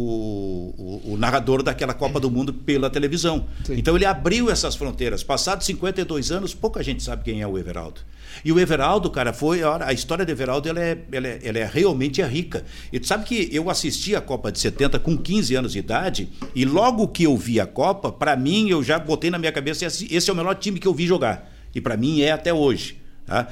o- o- narrador daquela Copa do Mundo pela televisão. Sim. Então ele abriu essas fronteiras. Passados 52 anos, pouca gente sabe quem é o Everaldo. E o Everaldo, cara, foi. A a história do Everaldo ela é, ela é, ela é realmente é rica. E tu sabe que eu assisti a Copa de 70 com 15 anos de idade, e logo que eu vi a Copa, para mim, eu já botei na minha cabeça: esse, esse é o melhor time que eu vi jogar. E para mim é até hoje. Tá?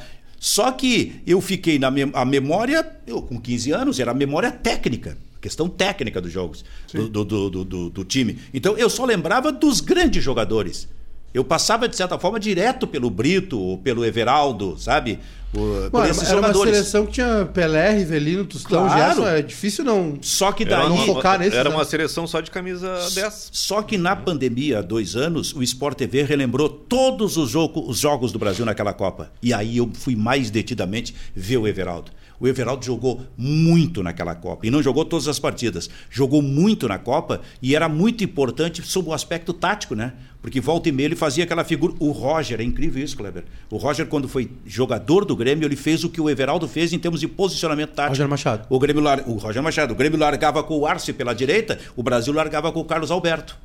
Só que eu fiquei na mem a memória, eu com 15 anos, era a memória técnica, questão técnica dos jogos, do, do, do, do- time. Então eu só lembrava dos grandes jogadores. Eu passava, de certa forma, direto pelo Brito, ou pelo Everaldo, sabe? Por, por Mano, esses era uma seleção que tinha Pelé, Rivelino, Tostão, Claro. Gerson. É difícil não. Só que Era, daí. não focar nesses, era né? uma seleção só de camisa 10. Só que na pandemia, há dois anos, o Sport TV relembrou todos os, jogo- os jogos do Brasil naquela Copa. E aí eu fui mais detidamente ver o Everaldo. O Everaldo jogou muito naquela Copa. E não jogou todas as partidas. Jogou muito na Copa e era muito importante sob o aspecto tático, né? Porque volta e meia ele fazia aquela figura. O Roger, é incrível isso, Kleber. O Roger, quando foi jogador do Grêmio, ele fez o que o Everaldo fez em termos de posicionamento tático. Roger Machado. O Grêmio lar... o Roger Machado, o Grêmio largava com o Arce pela direita, o Brasil largava com o Carlos Alberto.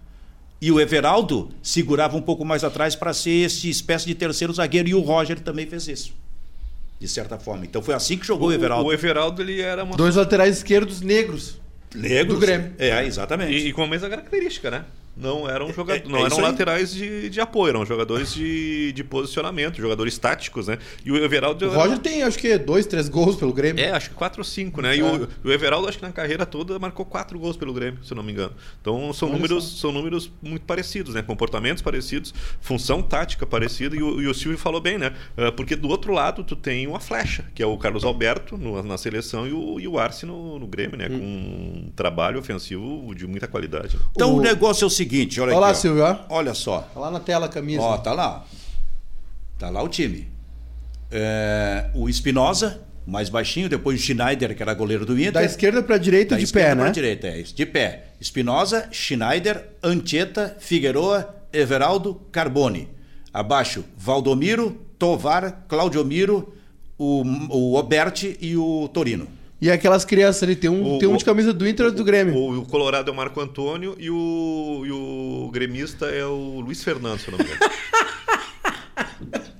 E o Everaldo segurava um pouco mais atrás para ser esse espécie de terceiro zagueiro e o Roger também fez isso. De certa forma. Então foi assim que jogou o, Everaldo. O Everaldo ele era uma. Dois laterais esquerdos negros. Negros. do Grêmio. É, exatamente. E, e com a mesma característica, né? Não eram, joga... É- é não eram isso aí. laterais de, de apoio, eram jogadores de, de posicionamento, jogadores táticos, né? E o Everaldo. O Roger tem, acho que, dois, três gols pelo Grêmio. É, acho que 4 ou 5, né? E É. o, o Everaldo, acho que na carreira toda, marcou 4 gols pelo Grêmio, se eu não me engano. Então são Olha números, são números muito parecidos, né? Comportamentos parecidos, função tática parecida, e o, e o Silvio falou bem, né? Ah, porque do outro lado tu tem uma flecha, que é o Carlos Alberto no- na seleção e o, e o Arce no, no Grêmio, né? Com um trabalho ofensivo de muita qualidade. né? Então o, O- negócio é o seguinte, olha Olha lá, aqui. ó. Silvio, ó. Olha só. Tá lá na tela a camisa. Ó, tá lá. Tá lá o time. É, o Espinosa, mais baixinho, depois o Schneider, que era goleiro do Inter. Da esquerda pra direita Da de pé, né? direita, é isso. De pé. Espinosa, Schneider, Anchieta, Figueroa, Everaldo, Carbone. Abaixo, Valdomiro, Tovar, Claudiomiro, o, o Oberti e o Torino. E aquelas crianças ali, tem um, O- tem um de camisa do Inter e do Grêmio. O, o Colorado é o Marco Antônio e o, e o gremista é o Luiz Fernando, se eu não me engano.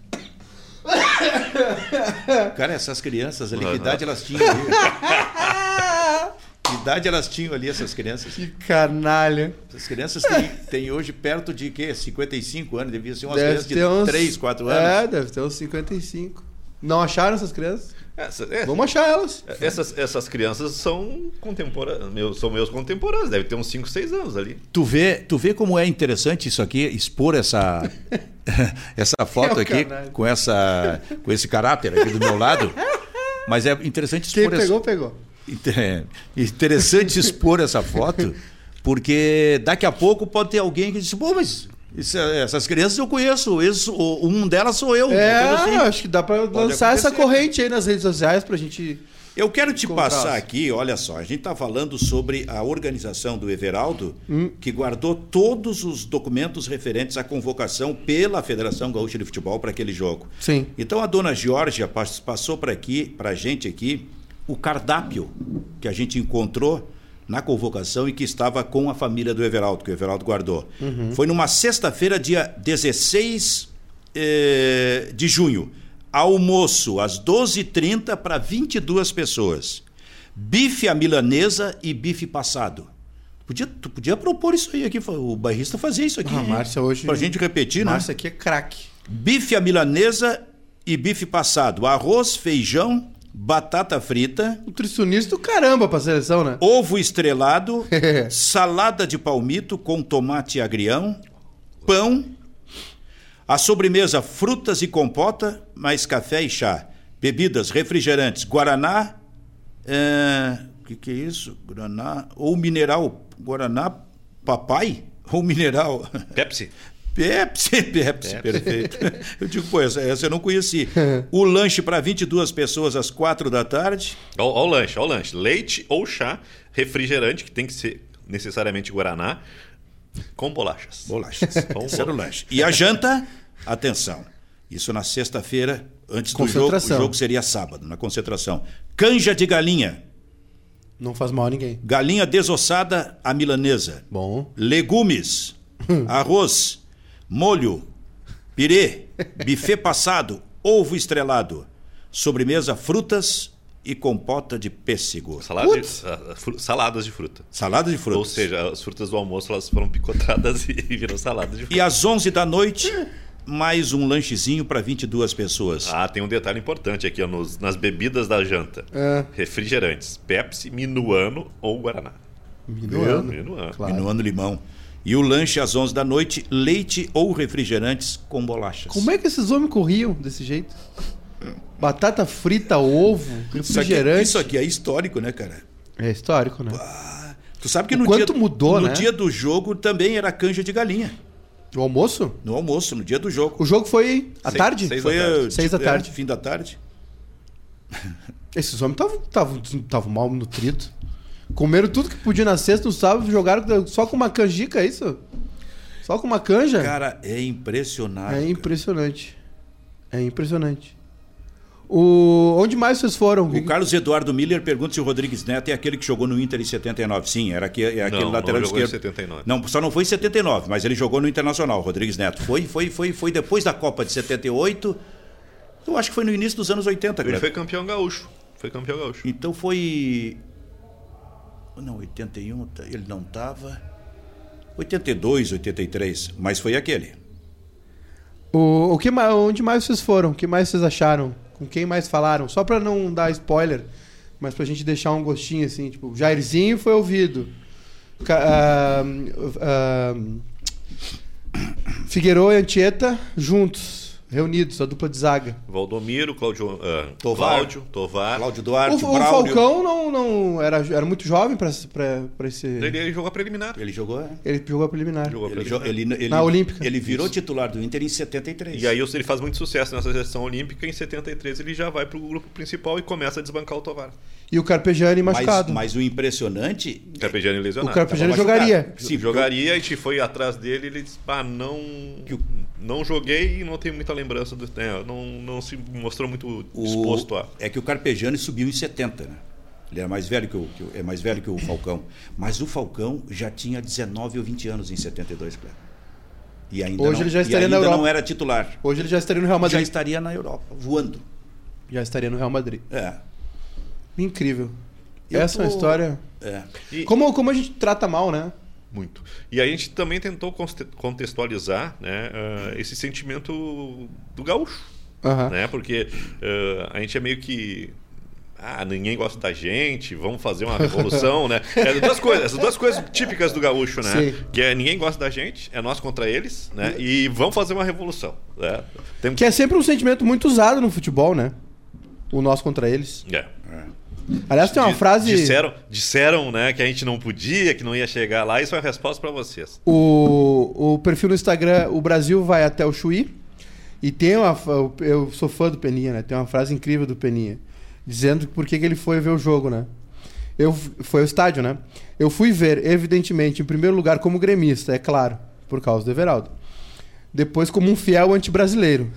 Cara, essas crianças ali, que Aham. idade elas tinham ali? que idade elas tinham ali, essas crianças? Que canalha. Essas crianças têm, têm hoje perto de quê? 55 anos, devia ser umas Deve crianças de uns... 3, 4 É, anos. deve ter uns 55. Não acharam essas crianças? Essa- é, Vamos achar elas. essas, essas crianças são contemporâneas, meus, são meus contemporâneos, deve ter uns 5, 6 anos ali. Tu vê, tu vê como é interessante isso aqui, expor essa essa foto É aqui com essa com esse caráter aqui do meu lado. Mas é interessante Quem expor essa- pegou, pegou. Inter- Interessante expor essa foto, porque daqui a pouco pode ter alguém que diz, pô, mas isso- essas crianças eu conheço, isso, um delas sou eu. É, assim. acho que dá pra lançar essa corrente aí nas redes sociais pra gente. Eu quero te passar aqui, olha só, a gente está falando sobre a organização do Everaldo, Hum. que guardou todos os documentos referentes à convocação pela Federação Gaúcha de Futebol para aquele jogo. Sim. Então a dona Georgia pas- passou para aqui, para a gente aqui, o cardápio que a gente encontrou na convocação e que estava com a família do Everaldo, que o Everaldo guardou. Foi numa sexta-feira, dia 16 eh, de junho. Almoço às 12h30 para 22 pessoas. Bife à milanesa e bife passado. Podia, tu podia propor isso aí aqui. O bairrista fazia isso aqui. Ah, Márcia hoje- Pra gente repetir, né? Márcia aqui é craque. Bife à milanesa e bife passado. Arroz, feijão, batata frita, Nutricionista do caramba pra seleção, né? ovo estrelado, salada de palmito com tomate agrião, pão. A sobremesa, frutas e compota, mais café e chá. Bebidas, refrigerantes, guaraná. O que, que é isso? Guaraná. Ou mineral. Guaraná papai? Ou mineral? Pepsi? Pepsi, Pepsi, perfeito. Eu digo, pô, essa, essa eu não conheci. O lanche para 22 pessoas às 4 da tarde. Olha o lanche, olha o lanche. Leite ou chá, refrigerante, que tem que ser necessariamente Guaraná, com bolachas. Bolachas. Com Esse era o lanche. E a janta, atenção. Isso na sexta-feira, antes do jogo. O jogo seria sábado, na concentração. Canja de galinha. Não faz mal a ninguém. Galinha desossada à milanesa. Bom. Legumes, arroz, molho, pirê, buffet passado, ovo estrelado, sobremesa, frutas e compota de pêssego. Salada de, saladas de fruta. Salada de frutas. Ou seja, as frutas do almoço elas foram picotadas e viram salada de fruta. E às 11 da noite, mais um lanchezinho para 22 pessoas. Ah, tem um detalhe importante aqui ó, nos- nas bebidas da janta. É. Refrigerantes, Pepsi, Minuano ou Guaraná. Minuano. Minuano. Claro. Minuano limão. E o lanche às 11 da noite, leite ou refrigerantes com bolachas. Como é que esses homens corriam desse jeito? Batata frita, ovo, isso aqui, refrigerante. isso aqui é histórico, né, cara? É histórico, né? Tu sabe que O no quanto dia, mudou, no né? dia do jogo também era canja de galinha. O almoço? No almoço, no dia do jogo. O jogo foi à Seis- tarde? seis Foi da tarde. Seis da é, tarde. fim da tarde. Esses homens estavam mal nutridos. Comeram tudo que podia na sexta, no sábado, jogaram só com uma canjica, é isso? Só com uma canja? Cara, é impressionante. é impressionante. É impressionante. O... Onde mais vocês foram? O Carlos Eduardo Miller pergunta se o Rodrigues Neto é aquele que jogou no Inter em 79. Sim, era aquele, é aquele Não, lateral não jogou em esquerdo. 79. Não, só não foi em 79, mas ele jogou no Internacional, o Rodrigues Neto. Foi, foi, foi, foi depois da Copa de 78. Eu acho que foi no início dos anos 80, Ele cara. foi campeão gaúcho. Foi campeão gaúcho. Então foi. Não, 81, tá- ele não tava. 82, 83, mas foi aquele. O, o que onde mais vocês foram? O que mais vocês acharam? Com quem mais falaram? Só pra não dar spoiler, mas pra gente deixar um gostinho assim, tipo, Jairzinho foi ouvido. Ca- ah, ah, Figueiredo e Anchieta juntos, reunidos, a dupla de zaga. Valdomiro, Cláudio, ah, Tovar. Cláudio, Tovar. Cláudio O, Duarte, o Braulio. Falcão não, não era, era muito jovem pra esse. Ele, ele jogou a preliminar. Ele jogou, é. Ele jogou a preliminar. Jogou a Ele, preliminar. jo- ele, ele, Na Olímpica. Ele virou titular do Inter em 73. E aí ele faz muito sucesso nessa seleção olímpica. Em 73 ele já vai pro grupo principal e começa a desbancar o Tovar. E o Carpegiani mas, machucado. mas o impressionante. Carpegiani o lesionado. Carpegiani tava machucado. jogaria. Sim, jogaria, a gente foi atrás dele e ele disse, ah, não, Que o- não joguei e não tenho muita lembrança do né, não, não se mostrou muito O, disposto a. É que o Carpegiani subiu em 70, né? Ele era mais velho que o, que o- é mais velho que o Falcão. Mas o Falcão já tinha 19 ou 20 anos em 72, Cleber. E ainda Hoje não, ele já e estaria na ainda Europa. não era titular. Hoje ele já estaria no Real Já Madrid. estaria na Europa, voando. Já estaria no Real Madrid. É. Incrível. Eu Essa é uma tô- história. É. E- Como, como a gente trata mal, né? Muito. E a gente também tentou contextualizar né, ah, esse sentimento do gaúcho. Aham. Né? Porque ah, a gente é meio que. Ah, ninguém gosta da gente, vamos fazer uma revolução, né? É duas coisas, essas duas coisas típicas do gaúcho, né? Sim. Que é ninguém gosta da gente, é nós contra eles, né? E vamos fazer uma revolução. Né? Tem... Que é sempre um sentimento muito usado no futebol, né? O nós contra eles. É. Aliás, tem uma frase. Disseram, disseram né, que a gente não podia, que não ia chegar lá. Isso é a resposta para vocês. O, o perfil no Instagram, o Brasil vai até o Chuí. E tem uma. Eu sou fã do Peninha, né? Tem uma frase incrível do Peninha. Dizendo por que que ele foi ver o jogo, né? Eu, foi ao estádio, né? Eu fui ver, evidentemente, em primeiro lugar como gremista, é claro, por causa do Everaldo. Depois como um fiel anti-brasileiro.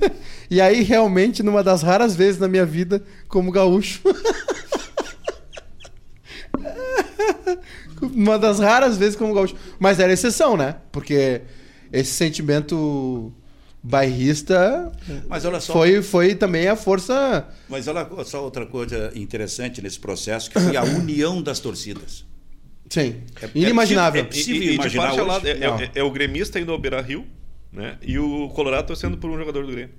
e aí, realmente, numa das raras vezes na minha vida, como gaúcho. uma das raras vezes como gaúcho. Mas era exceção, né? Porque esse sentimento bairrista Mas olha só. foi, foi também a força. Mas olha só outra coisa interessante nesse processo, que foi a união das torcidas. Sim. É- é inimaginável. É possível e, e de imaginar parte ao hoje? lado, é, é- é o gremista indo ao Beira Rio, né? E o Colorado torcendo por um jogador do Grêmio.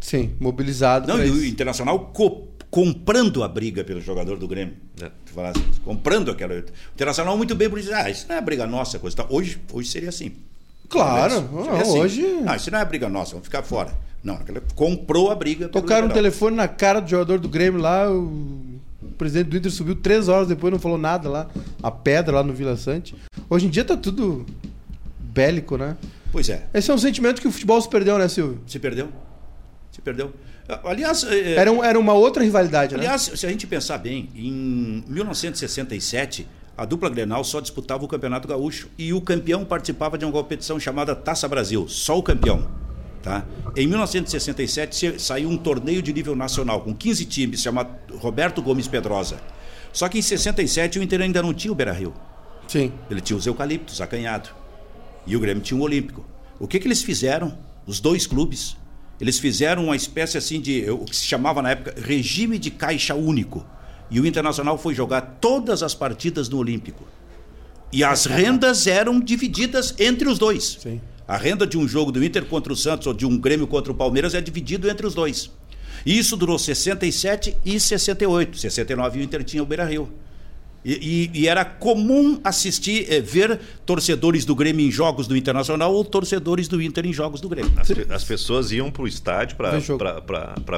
Sim, mobilizado. Não, e o. Internacional co- comprando a briga pelo jogador do Grêmio. É. Tu fala assim, comprando aquela. O Internacional muito bem por dizer, ah, isso não é briga nossa, coisa tal. Hoje, hoje seria assim. Claro, Seria não, assim. hoje- Ah, isso não é briga nossa, vamos ficar fora. Não, comprou a briga. pelo Tocaram um telefone na cara do jogador do Grêmio lá. O presidente do Inter subiu três horas depois, não falou nada lá. A pedra lá no Vila Sante. Hoje em dia tá tudo bélico, né? Pois é, Esse é um sentimento que o futebol se perdeu, né, Silvio? se perdeu. Se perdeu. Aliás, é, Era, um- era uma outra rivalidade, né? Aliás, se a gente pensar bem, em 1967, a dupla Grenal só disputava o Campeonato Gaúcho e o campeão participava de uma competição chamada Taça Brasil, só o campeão. Tá? Em 1967 se- saiu um torneio de nível nacional com 15 times, chamado Roberto Gomes Pedrosa. Só que em 67 o Inter ainda não tinha o Beira-Rio. Sim. Ele tinha os eucaliptos, acanhado. E o Grêmio tinha o Olímpico. O que, que eles fizeram? Os dois clubes. Eles fizeram uma espécie assim de. o que se chamava na época regime de caixa único. E o Internacional foi jogar todas as partidas no Olímpico. E as rendas eram divididas entre os dois. Sim. A renda de um jogo do Inter contra o Santos ou de um Grêmio contra o Palmeiras é dividido entre os dois. E isso durou 67 e 68. 69 o Inter tinha o Beira Rio. E, e- e era comum assistir, eh, ver torcedores do Grêmio em jogos do Internacional ou torcedores do Inter em jogos do Grêmio. As, as pessoas iam para o estádio para Ver jogo.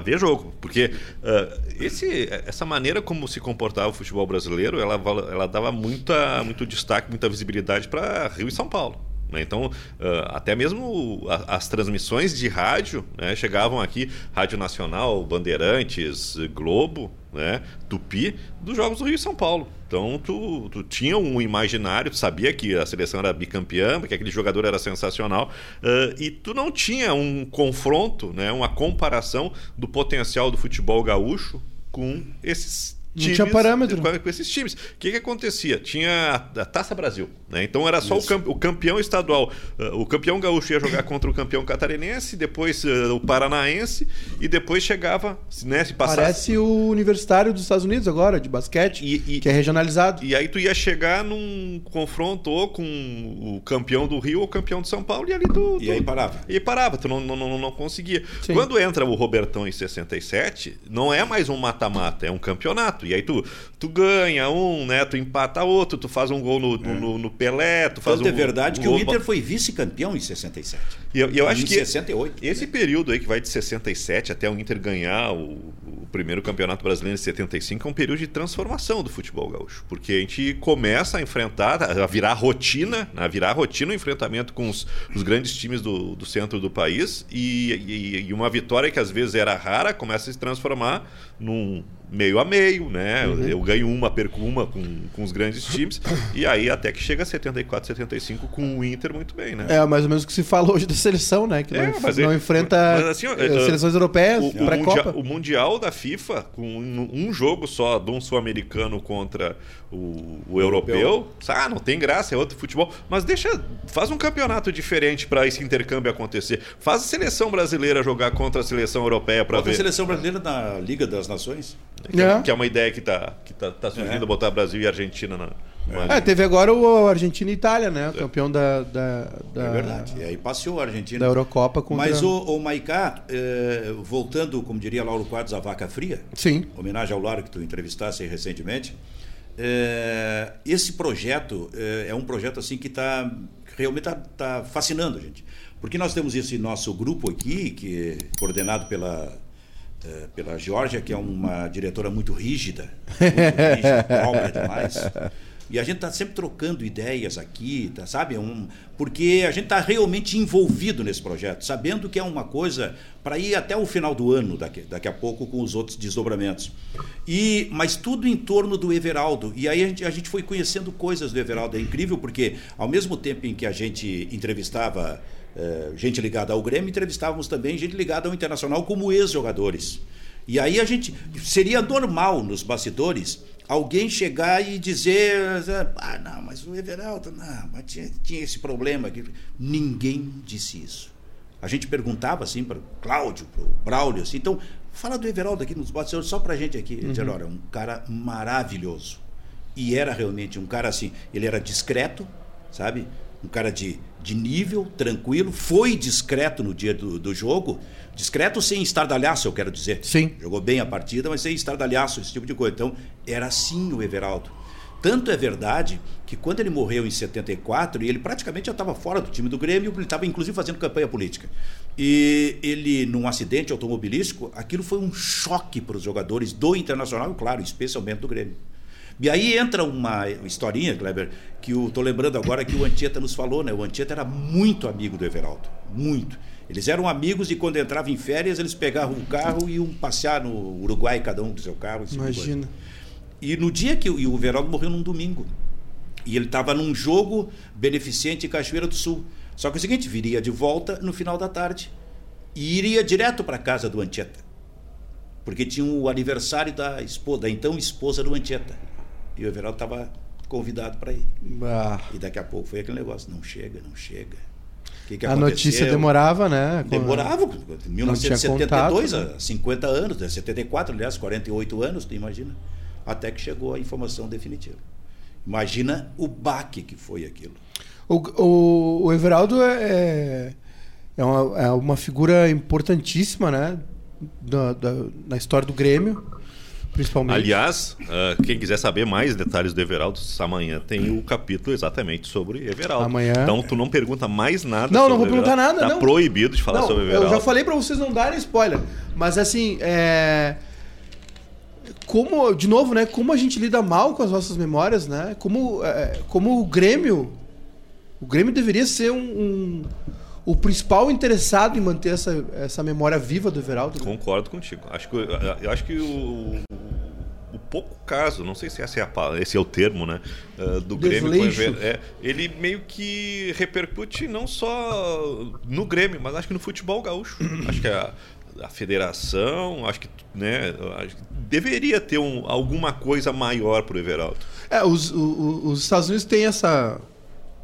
ver jogo. Porque ah, esse, essa maneira como se comportava o futebol brasileiro, ela, ela dava muita, muito destaque, muita visibilidade para Rio e São Paulo. né? Então, ah, até mesmo a- as transmissões de rádio né, chegavam aqui, Rádio Nacional, Bandeirantes, Globo, né, Tupi, dos jogos do Rio e São Paulo. Então, tu, tu tinha um imaginário, tu sabia que a seleção era bicampeã, que aquele jogador era sensacional, ah, e tu não tinha um confronto, né, uma comparação do potencial do futebol gaúcho com esses times. tinha parâmetro. Com, esses times. O que, que acontecia? Tinha a Taça Brasil. Né? Então era só o, camp, o, campeão estadual. Uh, o campeão gaúcho ia jogar contra o campeão catarinense, depois uh, o paranaense, e depois chegava. Né, se passasse... Parece o Universitário dos Estados Unidos agora, de basquete, E- e- que é regionalizado. E aí tu ia chegar num confronto ou com o campeão do Rio ou o campeão de São Paulo, e ali tu. E tu- aí parava. E parava, tu não, não, não, não conseguia. Sim. Quando entra o Robertão em 67, não é mais um mata-mata, é um campeonato. E aí tu, tu ganha um, né? Tu empata outro, tu faz um gol no, no, no Pelé, tu faz Tanto um é verdade um que o Inter foi vice-campeão em 67. E eu, e eu acho em que 68. esse período aí que vai de 67 até o Inter ganhar o, o primeiro campeonato brasileiro em 75 é um período de transformação do futebol gaúcho, porque a gente começa a enfrentar, a virar rotina, a virar rotina o enfrentamento com os, os grandes times do, do centro do país e, e- e uma vitória que às vezes era rara começa a se transformar num meio a meio, né? Uhum. Eu, eu ganho uma, perco uma com, com os grandes times e aí até que chega a 74, 75 com o Inter muito bem, né? É mais ou menos o que se fala hoje da seleção, né? Que É, não, mas não é- enfrenta mas assim, seleções europeias O, para mundial, Copa. o Mundial da FIFA, com um, um jogo só de um sul-americano contra o, o europeu, Europeu. ah, não tem graça, é outro futebol. Mas deixa, faz um campeonato diferente para esse intercâmbio acontecer. Faz a seleção brasileira jogar contra a seleção europeia para Bota a ver. seleção brasileira na Liga das Nações. Que é, É. que é uma ideia que tá, que tá, tá surgindo, É. botar Brasil e Argentina na. numa- É, teve agora o Argentina e Itália, né? O campeão da, da, da, É verdade. E aí passeou a Argentina. da Eurocopa contra... Mas o, o Maicá, eh, voltando, como diria Lauro Quadros, à vaca fria, Sim. homenagem ao Lauro que tu entrevistasse recentemente, eh, esse projeto eh, é um projeto assim que está realmente está fascinando a gente. Porque nós temos esse nosso grupo aqui, que é coordenado pela, eh, pela Georgia, que é uma diretora muito rígida, muito rígida, própria demais. E a gente está sempre trocando ideias aqui, tá, sabe? É Um, porque a gente está realmente envolvido nesse projeto, sabendo que é uma coisa para ir até o final do ano, daqui, daqui a pouco, com os outros desdobramentos. E, mas tudo em torno do Everaldo. E aí a gente, a gente foi conhecendo coisas do Everaldo. É incrível porque, ao mesmo tempo em que a gente entrevistava eh, gente ligada ao Grêmio, entrevistávamos também gente ligada ao Internacional como ex-jogadores. E aí a gente. Seria normal nos bastidores alguém chegar e dizer: ah, não, mas o Everaldo, não, mas tinha, tinha esse problema aqui. Ninguém disse isso. A gente perguntava assim para o Cláudio, para o Braulio, assim, então, fala do Everaldo aqui nos bastidores, só para a gente aqui. Ele dizia, olha, um cara maravilhoso. E era realmente um cara assim, ele era discreto, sabe? Um cara de, de nível, tranquilo, foi discreto no dia do, do jogo, discreto sem estardalhaço, eu quero dizer. Sim. Jogou bem a partida, mas sem estardalhaço, esse tipo de coisa. Então, era assim o Everaldo. Tanto é verdade que quando ele morreu em 74, e ele praticamente já estava fora do time do Grêmio, ele estava inclusive fazendo campanha política. E ele, num acidente automobilístico, aquilo foi um choque para os jogadores do Internacional e, claro, especialmente do Grêmio. E aí entra uma historinha, Kleber, que eu tô lembrando agora que o Antieta nos falou, né? O Antieta era muito amigo do Everaldo, muito. Eles eram amigos e quando entravam em férias, eles pegavam um carro e iam passear no Uruguai, cada um do seu carro. tipo coisa. Imagina. E no dia que o, o Everaldo morreu num domingo. E ele estava num jogo beneficente em Cachoeira do Sul. Só que é o seguinte, viria de volta no final da tarde. E iria direto para a casa do Antieta. Porque tinha o aniversário da esposa, da então esposa do Antieta. E o Everaldo estava convidado para ir. Ah, E daqui a pouco foi aquele negócio, não chega, não chega. Que que a notícia aconteceu? demorava, né? Demorava, em tinha 1972, contato, né? há 50 anos, né? 74, aliás, 48 anos, tu imagina. Até que chegou a informação definitiva. Imagina o baque que foi aquilo. O, o, o Everaldo é, é, uma, é uma figura importantíssima, né? Da, da- na história do Grêmio, principalmente. Aliás, ah, quem quiser saber mais detalhes do Everaldo, amanhã tem o capítulo exatamente sobre Everaldo. Amanhã- Então tu não pergunta mais nada Não, sobre não vou perguntar nada, Tá não. proibido de falar Não, sobre eu Everaldo. já falei pra vocês não darem spoiler. Mas assim, é. Como, de novo, né? Como a gente lida mal com as nossas memórias, né? Como, é, como o Grêmio. O Grêmio deveria ser um, um- o principal interessado em manter essa, essa memória viva do Everaldo. né? Concordo contigo. Acho que, eu acho que o, o pouco caso, não sei se esse é, a esse é o termo, né? ah, do Grêmio com o Desleixo. Ever- é, ele meio que repercute não só no Grêmio, mas acho que no futebol gaúcho. acho que a- a federação, acho que, né, acho que deveria ter um, alguma coisa maior para o Everaldo. É, os, o- os Estados Unidos têm essa.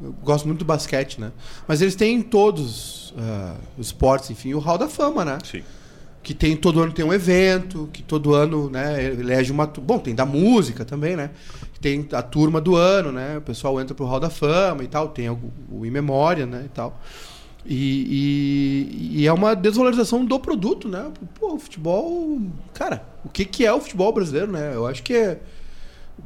Eu gosto muito do basquete, né? Mas eles têm em todos ah, os esportes, enfim, o Hall da Fama, né? Sim. Que tem todo ano tem um evento, que todo ano, né, elege uma. Bom, tem da música também, né? Tem a turma do ano, né? O pessoal entra pro Hall da Fama e tal, tem o, o In Memória, né? E tal. E, e- e é uma desvalorização do produto, né? Pô, o futebol. Cara, o que, que é o futebol brasileiro, né? Eu acho que é.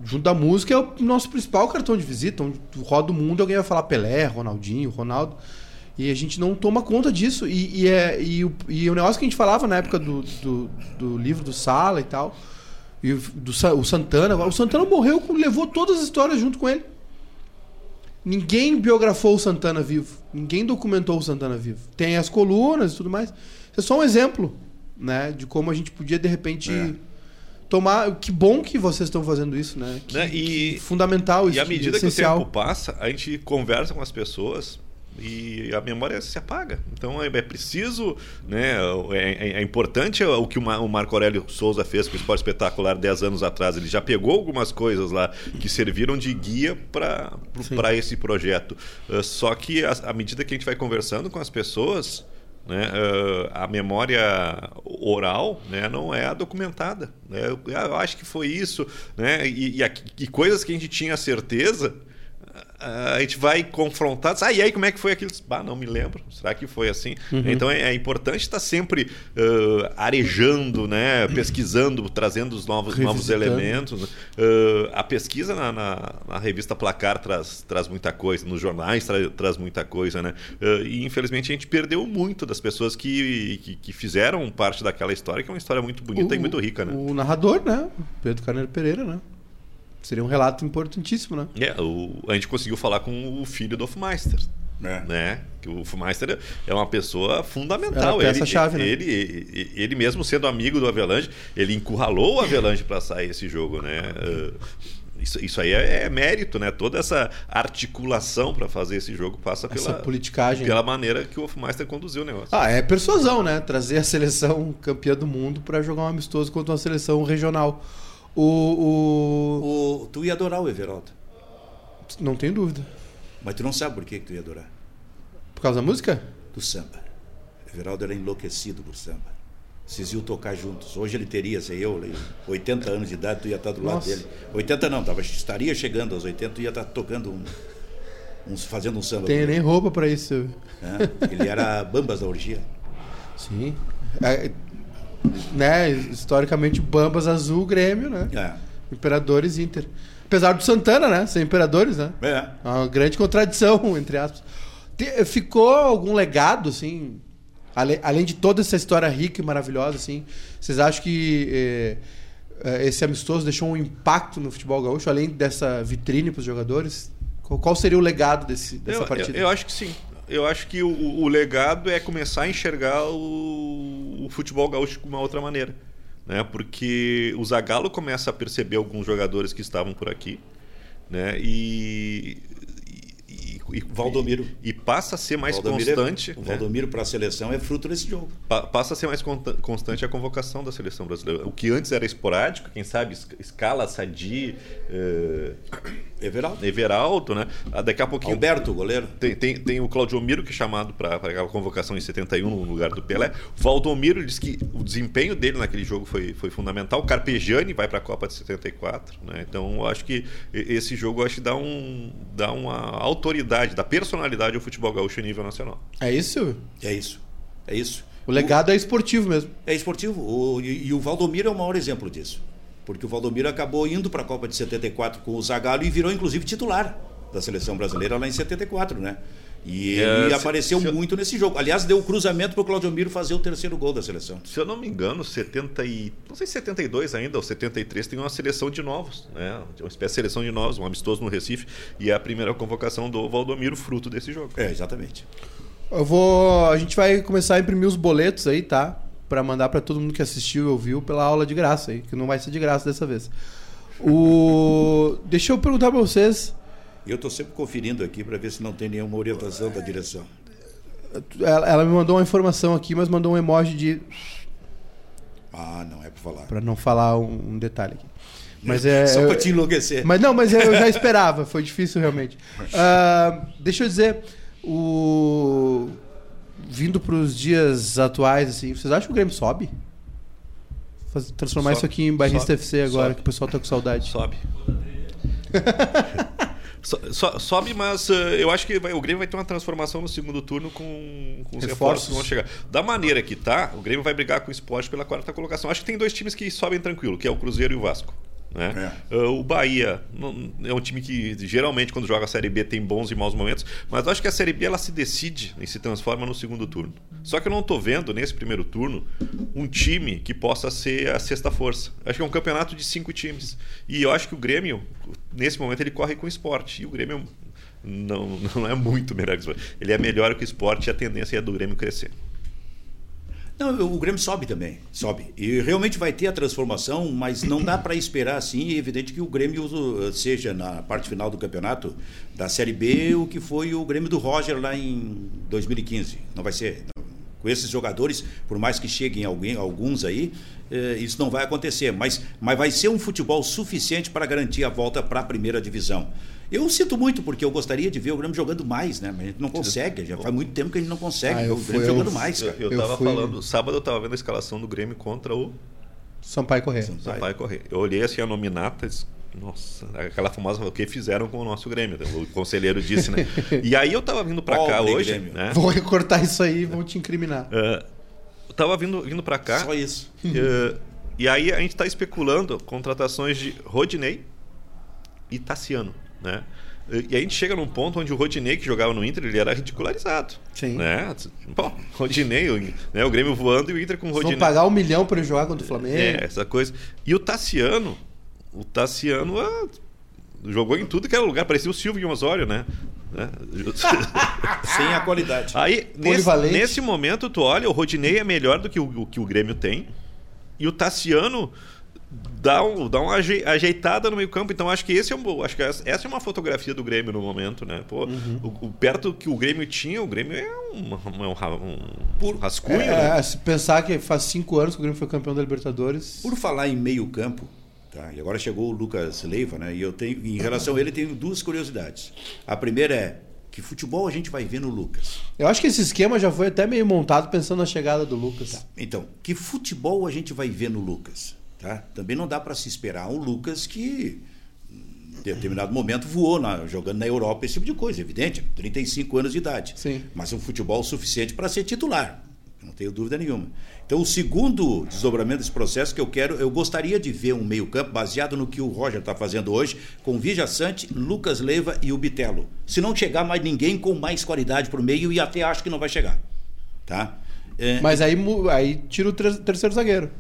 Junto da música é o nosso principal cartão de visita. Onde tu roda o mundo, alguém vai falar Pelé, Ronaldinho, Ronaldo. E a gente não toma conta disso. E, e é, e, o, e o negócio que a gente falava na época do, do, do livro do Sala e tal. E do, o Santana. O Santana morreu, levou todas as histórias junto com ele. Ninguém biografou o Santana vivo. Ninguém documentou o Santana vivo. Tem as colunas e tudo mais. Isso é só um exemplo, né? De como a gente podia, de repente, É. tomar. Que bom que vocês estão fazendo isso, né? Que, Né, e- que fundamental isso. E à medida que o tempo passa, a gente conversa com as pessoas e a memória se apaga. Então é, é preciso, né, é, é- é importante o que o, Ma- o Marco Aurélio Souza fez com o Esporte Espetacular 10 anos atrás. Ele já pegou algumas coisas lá que serviram de guia para esse projeto. Uh, só que a- à medida que a gente vai conversando com as pessoas, né, uh, a memória oral né, não é a documentada. né? Eu, eu acho que foi isso. Né? E, e, e coisas que a gente tinha certeza, a a gente vai confrontar. Ah, e aí como é que foi aquilo? Ah, não me lembro. Será que foi assim? Então é, é importante estar sempre uh, arejando, né? pesquisando, trazendo os novos, novos elementos. Uh, a pesquisa na, na- na revista Placar traz, traz muita coisa, nos jornais tra- traz muita coisa, né? Uh, e infelizmente a gente perdeu muito das pessoas que, que, que fizeram parte daquela história, que é uma história muito bonita e O- muito rica, né? O narrador, né? Pedro Carneiro Pereira, né? Seria um relato importantíssimo, né? É, o- a gente conseguiu falar com o filho do Hofmeister. É. Né? Que o Hofmeister é uma pessoa Era fundamental. a peça-chave, ele, né? ele, ele, ele mesmo sendo amigo do Avelange, ele encurralou o Avelange para sair esse jogo, né? Uh, Isso, isso aí é, é mérito, né? Toda essa articulação para fazer esse jogo passa Essa pela, politicagem. pela maneira que o Hofmeister conduziu o negócio. Ah, é persuasão, né? Trazer a seleção campeã do mundo pra jogar um amistoso contra uma seleção regional. O, O, tu ia adorar o Everaldo. o... Não tem dúvida. Mas tu não sabe por que, que tu ia adorar. Por causa da música? Do samba. Everaldo era enlouquecido por samba. Vocês iam tocar juntos. Hoje ele teria, sei eu, 80 anos de idade, tu ia estar do lado Nossa. dele. 80 não, tava, estaria chegando aos 80, tu ia estar tocando um, um- fazendo um samba. Tem com ele, nem roupa pra isso. né? Ele era bambas da orgia. Sim. Né? Historicamente, Bambas Azul, Grêmio, né? É. Imperadores Inter. Apesar do Santana, né? Ser imperadores, né? É. É uma grande contradição, entre aspas. Te- Ficou algum legado, assim, ale- além de toda essa história rica e maravilhosa, assim, vocês acham que eh, eh, esse amistoso deixou um impacto no futebol gaúcho, além dessa vitrine para os jogadores? Qual, qual seria o legado desse, dessa Eu, partida? eu, eu acho que sim. Eu acho que o, o legado é começar a enxergar o, o futebol gaúcho de uma outra maneira. Né? Porque o Zagallo começa a perceber alguns jogadores que estavam por aqui. Né? E, e, Valdomiro. E, passa a ser mais Valdomiro é- constante. o né? Valdomiro para a seleção é fruto desse jogo. Pa- passa a ser mais constante a convocação da seleção brasileira. O que antes era esporádico, quem sabe, es- escala, Sadi, eh, Everaldo. Everaldo, né? Ah, Daqui a pouquinho. Alberto, goleiro. Tem, tem, tem o Claudio Miro, que é chamado para aquela convocação em 71 no lugar do Pelé. O Valdomiro diz que o desempenho dele naquele jogo foi, foi fundamental. O Carpegiani vai para a Copa de 74. Né? Então, eu acho que esse jogo eu acho que dá, um, dá uma autoridade, dá personalidade ao futebol gaúcho a nível nacional. É isso? É isso. É isso. O legado é esportivo mesmo. É esportivo. O- e, e o Valdomiro é o maior exemplo disso. Porque o Valdomiro acabou indo para a Copa de 74 com o Zagallo e virou, inclusive, titular da seleção brasileira lá em 74, né? E É, ele se- apareceu se eu- muito nesse jogo. Aliás, deu o cruzamento para o Claudio Miro fazer o terceiro gol da seleção. Se eu não me engano, 70 e... não sei se 72 ainda, ou 73, tem uma seleção de novos, né? Uma espécie de seleção de novos, um amistoso no Recife, e é a primeira convocação do Valdomiro, fruto desse jogo. É, exatamente. Eu vou. A gente vai começar a imprimir os boletos aí, tá? Pra mandar pra todo mundo que assistiu e ouviu pela aula de graça aí, que não vai ser de graça dessa vez. O... Deixa eu perguntar pra vocês. Eu estou sempre conferindo aqui para ver se não tem nenhuma orientação da direção. Ela, ela me mandou uma informação aqui, mas mandou um emoji de. Ah, não é pra falar. Pra não falar um, um detalhe aqui. Mas é. Só eu- pra te enlouquecer. Mas não, mas eu já esperava, foi difícil realmente. Ah, deixa eu dizer, o vindo para os dias atuais, assim, vocês acham que o Grêmio sobe? Faz- transformar Sobe, isso aqui em Barrista sobe, FC agora, sobe. que o pessoal tá com saudade. Sobe. So- so- sobe, mas eh, eu acho que vai- o Grêmio vai ter uma transformação no segundo turno com, com os Reforços. reforços que vão chegar. Da maneira que tá, o Grêmio vai brigar com o esporte pela quarta colocação. Acho que tem dois times que sobem tranquilo, que é o Cruzeiro e o Vasco. Né? É. Eh, o Bahia não- é um time que geralmente quando joga a Série B tem bons e maus momentos, mas eu acho que a Série B ela se decide e se transforma no segundo turno. Só que eu não estou vendo nesse primeiro turno um time que possa ser a sexta força. Acho que é um campeonato de cinco times. E eu acho que o Grêmio, nesse momento, ele corre com o esporte. E o Grêmio não, não é muito melhor que o esporte. Ele é melhor que o esporte e a tendência é do Grêmio crescer. Não, o Grêmio sobe também, sobe. E realmente vai ter a transformação, mas não dá para esperar assim. É evidente que o Grêmio seja na parte final do campeonato da Série B o que foi o Grêmio do Roger lá em 2015. Não vai ser. Com esses jogadores, por mais que cheguem alguém, alguns aí, eh, isso não vai acontecer. Mas, mas vai ser um futebol suficiente para garantir a volta para a primeira divisão. Eu sinto muito, porque eu gostaria de ver o Grêmio jogando mais, né? Mas a gente não consegue. Já faz muito tempo que a gente não consegue Ah, ver o fui- Grêmio eu- jogando mais, Eu, cara. eu Eu tava fui- falando, sábado eu tava vendo a escalação do Grêmio contra o Sampaio correr. São- Sampaio Correr. Eu olhei assim a nominata disse, nossa, aquela famosa, o que fizeram com o nosso Grêmio? O conselheiro disse, né? E aí eu tava vindo pra cá hoje, Grêmio. né? Vou recortar isso aí e vou te incriminar. Eh, eu tava vindo, vindo pra cá. Só isso. eh, e aí a gente tá especulando contratações de Rodinei e Tassiano, né? E a gente chega num ponto onde o Rodinei, que jogava no Inter, ele era ridicularizado. Sim. Né? Pô, Rodinei, o, né? o Grêmio voando e o Inter com o Rodinei. vão pagar um milhão para ele jogar contra o Flamengo? É, essa coisa. E o Tassiano, o Tassiano ah, jogou em tudo que era lugar, parecia o Silvio Osório, né? Né? Sem a qualidade. Aí, nesse, nesse momento, tu olha, o Rodinei é melhor do que o, o que o Grêmio tem. E o Tassiano dá, um, dá uma aje- ajeitada no meio campo. Então, acho que, esse é um, acho que essa é uma fotografia do Grêmio no momento, né? Pô, Uhum. o, o- perto que o Grêmio tinha, o Grêmio é um, um, ra- um, Por- rascunho, É, né? se pensar que faz cinco anos que o Grêmio foi campeão da Libertadores. Por falar em meio campo, tá? e agora chegou o Lucas Leiva, né? e eu tenho, em relação a ele, tenho duas curiosidades. A primeira é, que futebol a gente vai ver no Lucas? Eu acho que esse esquema já foi até meio montado pensando na chegada do Lucas. Então, que futebol a gente vai ver no Lucas? Tá? Também não dá para se esperar um Lucas que em determinado momento voou na- jogando na Europa, esse tipo de coisa, evidente, 35 anos de idade. Sim. Mas um futebol suficiente para ser titular, não tenho dúvida nenhuma. Então, o segundo desdobramento desse processo que eu quero, eu gostaria de ver um meio-campo baseado no que o Roger está fazendo hoje, com Vija Sante, Lucas Leiva e o Bitelo. Se não chegar mais ninguém com mais qualidade para o meio, e até acho que não vai chegar. Tá? É, Mas aí, aí tira o tre- terceiro zagueiro.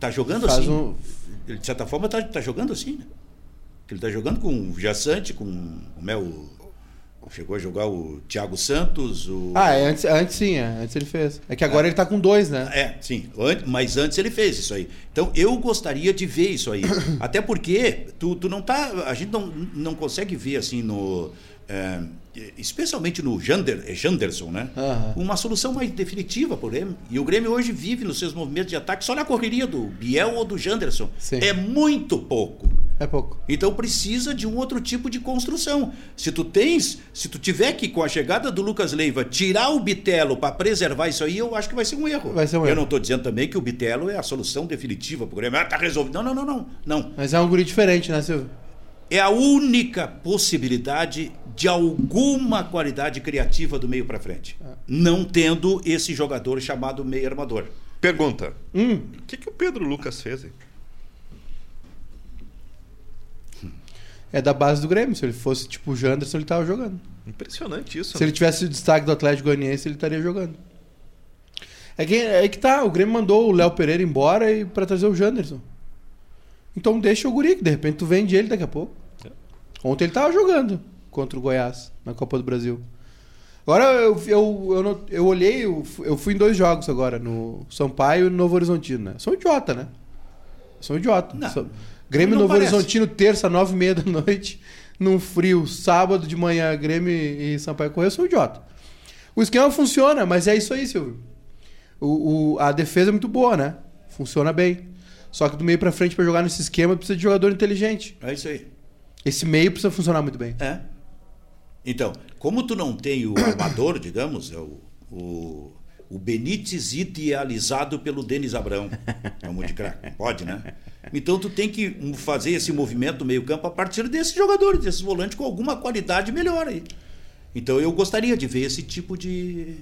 Tá jogando Faz assim. um- Ele, de certa forma, tá, tá jogando assim, né? Ele tá jogando com o Jassante, com o Mel. Chegou a jogar o Thiago Santos, o. Ah, é, antes, antes sim, é, antes ele fez. É que agora ele tá com dois, né? É, sim. Mas antes ele fez isso aí. Então eu gostaria de ver isso aí. Até porque tu, tu não tá. A gente não, não consegue ver assim no. é, especialmente no Jander, é Janderson, né? Aham. Uma solução mais definitiva pro Grêmio. E o Grêmio hoje vive nos seus movimentos de ataque só na correria do Biel ou do Janderson. Sim. É muito pouco. É pouco. Então precisa de um outro tipo de construção. Se tu tens, se tu tiver que com a chegada do Lucas Leiva tirar o Bitelo para preservar isso aí, eu acho que vai ser um erro. Vai ser um eu erro. não estou dizendo também que o Bitelo é a solução definitiva para o Grêmio. Ah, tá resolvido. Não, não, não, não, não. Mas é um guri diferente, né, Silvio? É a única possibilidade de alguma qualidade criativa do meio para frente. É. Não tendo esse jogador chamado meio armador. Pergunta: Hum, o que, que o Pedro Lucas fez? Hein? é da base do Grêmio. Se ele fosse tipo o Janderson, ele tava jogando. Impressionante isso. Se ele tivesse o destaque do Atlético Goianiense, ele estaria jogando. É que, é que tá, o Grêmio mandou o Léo Pereira embora e para trazer o Janderson. Então deixa o guri, que de repente tu vende ele daqui a pouco. É. Ontem ele tava jogando contra o Goiás na Copa do Brasil. Agora eu, eu, eu, não- eu olhei, eu, eu fui em dois jogos agora, no Sampaio e no Novo Horizontino, né? Sou idiota, né? Sou idiota. Não, Sou- Grêmio Novo parece. Horizontino, terça, nove e meia da noite, num frio, sábado de manhã, Grêmio e Sampaio Correia, eu sou idiota. O esquema funciona, mas é isso aí, Silvio. O, o- a defesa é muito boa, né? Funciona bem. Só que do meio pra frente, pra jogar nesse esquema, precisa de jogador inteligente. É isso aí. Esse meio precisa funcionar muito bem. É. Então, como tu não tem o armador, digamos, é o, o, o Benítez idealizado pelo Denis Abrão. É um monte de craque. Pode, né? Então tu tem que fazer esse movimento do meio-campo a partir desses jogadores, desses volantes com alguma qualidade melhor aí. Então eu gostaria de ver esse tipo de,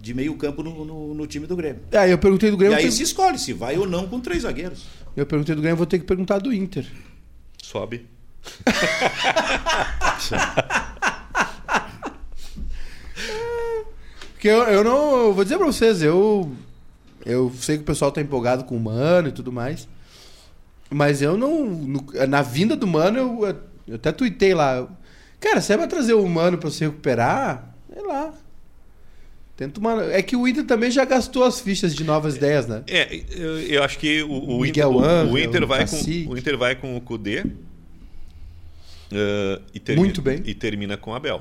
de meio-campo no, no, no time do Grêmio. É, eu perguntei do E Grêmio. aí eu se escolhe se vai ou não com três zagueiros. Eu perguntei do Grêmio, vou ter que perguntar do Inter. Sobe. Porque eu, eu não. eu vou dizer pra vocês, eu. Eu sei que o pessoal tá empolgado com o Mano e tudo mais. Mas eu não. no- na vinda do Mano, eu, eu até tuitei lá. Cara, se é pra trazer o Mano pra se recuperar, sei lá. Tenta uma. É que o Inter também já gastou as fichas de novas ideias, né? É, eu, eu acho que o, o Miguel Inter, o- o, Inter vai com, o Inter vai com o Kudê eh, e termina, Muito bem. e termina com o Abel.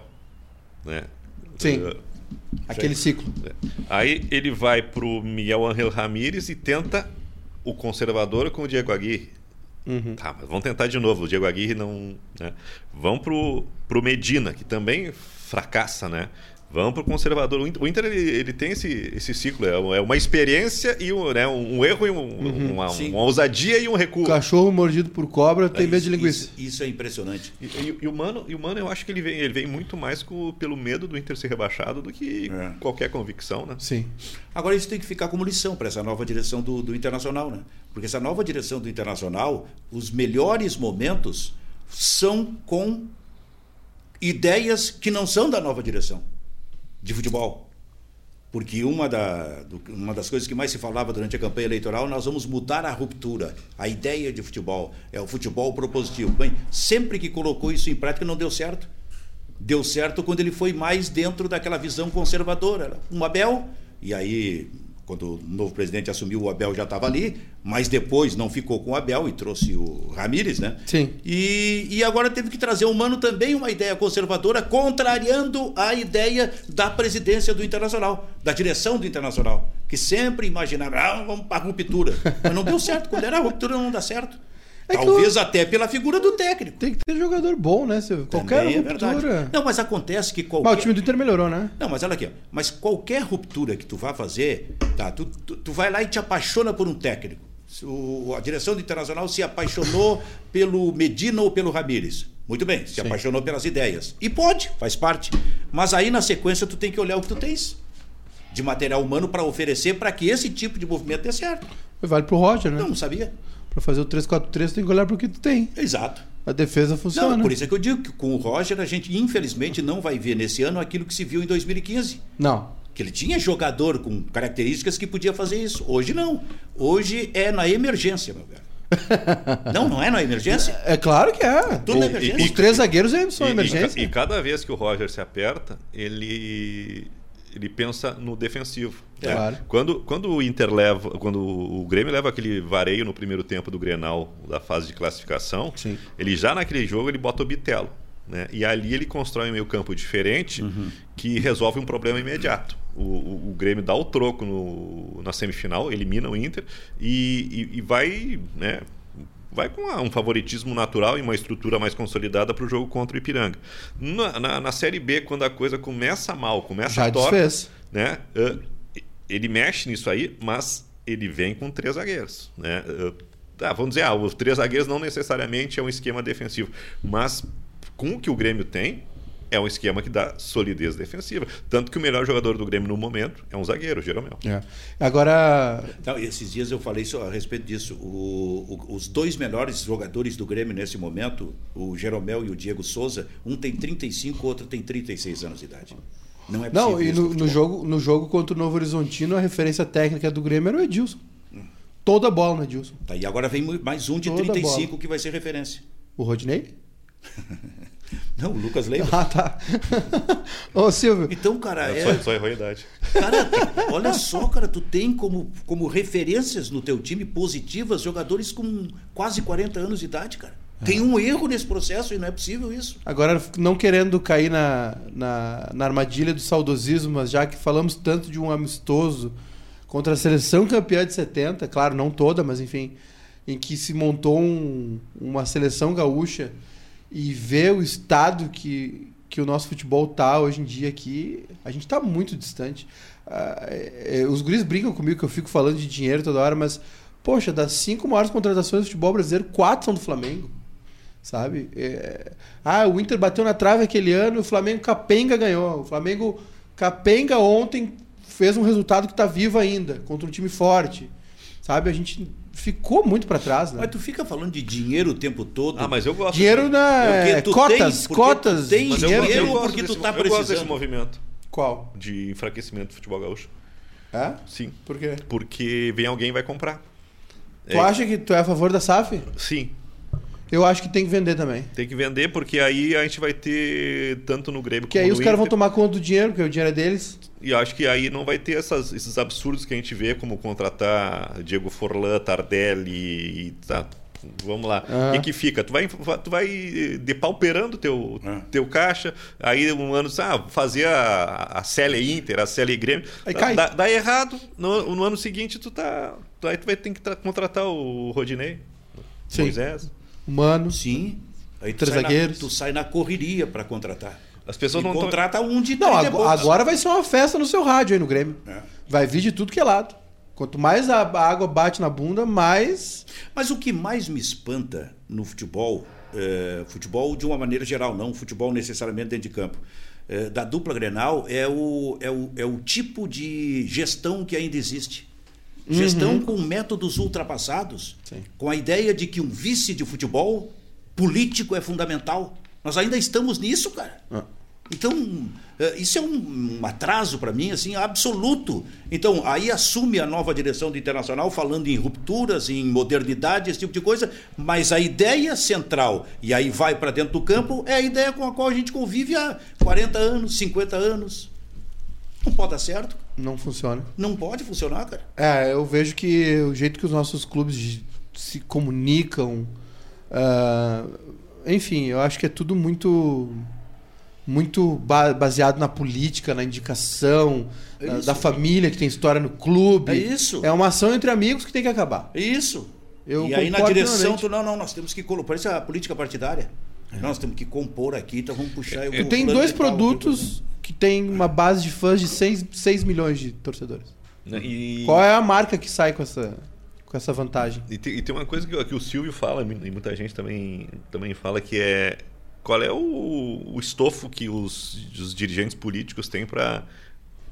Né? Sim. Eh, Aquele ciclo. Aí ele vai pro Miguel Ángel Ramírez e tenta o conservador com o Diego Aguirre. Uhum. Tá, mas vamos tentar de novo. O Diego Aguirre não. Né? Vão pro, pro Medina, que também fracassa, né? Pro conservador. O Inter, o Inter, ele, ele tem esse, esse ciclo. É é uma experiência e um, né, um erro e um- uma, Sim. uma ousadia e um recuo. Cachorro mordido por cobra tem É, medo de linguiça. Isso, isso é impressionante. E, e- e o Mano, e o Mano, eu acho que ele vem, ele vem muito mais com- pelo medo do Inter ser rebaixado do que É. qualquer convicção, né? Sim. Agora isso tem que ficar como lição para essa nova direção do, do Internacional, né? Porque essa nova direção do Internacional, os melhores momentos são com ideias que não são da nova direção de futebol. Porque uma, da, uma das coisas que mais se falava durante a campanha eleitoral, nós vamos mudar a ruptura, a ideia de futebol. É o futebol propositivo. Bem, sempre que colocou isso em prática não deu certo. Deu certo quando ele foi mais dentro daquela visão conservadora. Um Abel, e aí, quando o novo presidente assumiu, o Abel já estava ali, mas depois não ficou com o Abel e trouxe o Ramírez, né? Sim. E, e agora teve que trazer o Mano também uma ideia conservadora, contrariando a ideia da presidência do Internacional, da direção do Internacional, que sempre imaginaram, ah, vamos para a ruptura. Mas não deu certo. Quando era a ruptura, não dá certo. É Talvez até pela figura do técnico. Tem que ter jogador bom, né? Se- Qualquer é ruptura. verdade. Não, mas acontece que qualquer. Mas o time do Inter melhorou, né? Não, mas olha aqui, ó. mas qualquer ruptura que tu vá fazer, tá, tu, tu, tu vai lá e te apaixona por um técnico. O, a direção do Internacional se apaixonou pelo Medina ou pelo Ramírez. Muito bem, se apaixonou pelas ideias. E pode, faz parte. Mas aí na sequência tu tem que olhar o que tu tens de material humano para oferecer para que esse tipo de movimento dê certo. Vale pro Roger, né? Não, não sabia. Pra fazer o 3-4-3 tem que olhar pro que tu tem. Exato. A defesa funciona. Não, por isso é que eu digo que com o Roger a gente infelizmente não vai ver nesse ano aquilo que se viu em 2015. Não. Que ele tinha jogador com características que podia fazer isso. Hoje não. Hoje é na emergência, meu velho. Não, não é na emergência? É claro que é. Tudo na E- emergência. Os três zagueiros ainda são E- e, emergência. e cada vez que o Roger se aperta, ele ele pensa no defensivo. né? Claro. Quando, quando o Inter leva, quando o Grêmio leva aquele vareio no primeiro tempo do Grenal da fase de classificação, Sim. ele já naquele jogo ele bota o Bitelo, né? E ali ele constrói um meio campo diferente que resolve um problema imediato. O, o- o Grêmio dá o troco no- na semifinal, elimina o Inter e, e- e vai, né? Vai com um favoritismo natural e uma estrutura mais consolidada para o jogo contra o Ipiranga. Na, na- na Série B, quando a coisa começa mal, começa Já torta, desfez. né? eh, ele mexe nisso aí, mas ele vem com três zagueiros, né? Tá, vamos dizer, ah, os três zagueiros não necessariamente é um esquema defensivo, mas com o que o Grêmio tem, é um esquema que dá solidez defensiva. Tanto que o melhor jogador do Grêmio no momento é um zagueiro, o Jeromel. É. Agora, Não, esses dias eu falei a respeito disso. O- o- os dois melhores jogadores do Grêmio nesse momento, o Jeromel e o Diego Souza, um tem 35, o outro tem 36 anos de idade. Não é possível. não, e no, no jogo, no jogo contra o Novo Horizontino, a referência técnica do Grêmio era o Edilson. Toda a bola no Edilson. Tá, e agora vem mais um de Toda 35 que vai ser referência. O Rodinei? Não, o Lucas Leiva. Ah, tá. Ô, Silvio. Então, cara, É, é, Só, só errou a idade. Cara, olha só, cara, tu tem como, como referências no teu time positivas jogadores com quase 40 anos de idade, cara. Tem um erro nesse processo e não é possível isso. Agora, não querendo cair na, na, na armadilha do saudosismo, mas já que falamos tanto de um amistoso contra a seleção campeã de 70, claro, não toda, mas enfim, em que se montou um- uma seleção gaúcha e ver o estado que, que o nosso futebol tá hoje em dia aqui, a gente tá muito distante. É, os guris brincam comigo que eu fico falando de dinheiro toda hora, mas, poxa, das cinco maiores contratações do futebol brasileiro, quatro são do Flamengo. Sabe? É, Ah, o Inter bateu na trave aquele ano, o Flamengo capenga ganhou. O Flamengo capenga ontem fez um resultado que tá vivo ainda, contra um time forte. Sabe? A gente ficou muito para trás, né? Mas tu fica falando de dinheiro o tempo todo. Ah, mas eu gosto. Dinheiro na Porque tu cotas, porque cotas. tu tem eu, dinheiro. eu gosto porque tu tá eu gosto desse precisando. movimento Qual? de enfraquecimento do futebol gaúcho. É? Sim. Por quê? Porque vem alguém e vai comprar. Tu É, acha que tu é a favor da SAF? Sim. Eu acho que tem que vender também. Tem que vender porque aí a gente vai ter tanto no Grêmio Porque como aí no os caras vão tomar conta do dinheiro, porque o dinheiro é deles. E acho que aí não vai ter essas- esses absurdos que a gente vê, como contratar Diego Forlan, Tardelli e tá. Vamos lá. O Aham. que, que fica? Tu vai, tu vai depauperando teu, É. teu caixa, aí um ano, ah, fazer a, a Célia Inter, a Célia Grêmio. Aí dá, cai. dá- dá errado. No, no ano seguinte, tu tá. Aí tu vai ter que tra- contratar o Rodinei, Sim. Moisés. Mano. Sim. Aí tu Três sai, na, zagueiros. tu sai na correria para contratar. As pessoas e não tão- contrata um de Não, 30 e ago- poucos. agora vai ser uma festa no seu rádio aí no Grêmio. É. Vai vir de tudo que é lado. Quanto mais a a água bate na bunda, mais. Mas o que mais me espanta no futebol, é, futebol de uma maneira geral, não futebol necessariamente dentro de campo, é, da dupla Grenal é o, é, o, é o tipo de gestão que ainda existe. Gestão com métodos ultrapassados, Sim. com a ideia de que um vice de futebol político é fundamental. Nós ainda estamos nisso, cara. Ah. Então, eh, isso é um atraso para mim, assim, absoluto. Então, aí assume a nova direção do Internacional falando em rupturas, em modernidade, esse tipo de coisa, mas a ideia central, e aí vai para dentro do campo, é a ideia com a qual a gente convive há 40 anos, 50 anos. Não pode dar certo, Não funciona. não pode funcionar, cara. É, eu vejo que o jeito que os nossos clubes se comunicam. ah, enfim, eu acho que é tudo muito. Muito ba- baseado na política, na indicação, É da- isso. da família que tem história no clube. É isso. É uma ação entre amigos que tem que acabar. É isso. Eu e aí na direção, tu, não, não, nós temos que colocar. Parece a política partidária. Nós temos que compor aqui, então vamos puxar. Tu tem dois produtos que tem uma base de fãs de 6, 6 milhões de torcedores. né? E... Qual é a marca que sai com essa, com essa vantagem? E tem, e tem uma coisa que, que o Silvio fala, e muita gente também, também fala, que é qual é o, o estofo que os, os dirigentes políticos têm para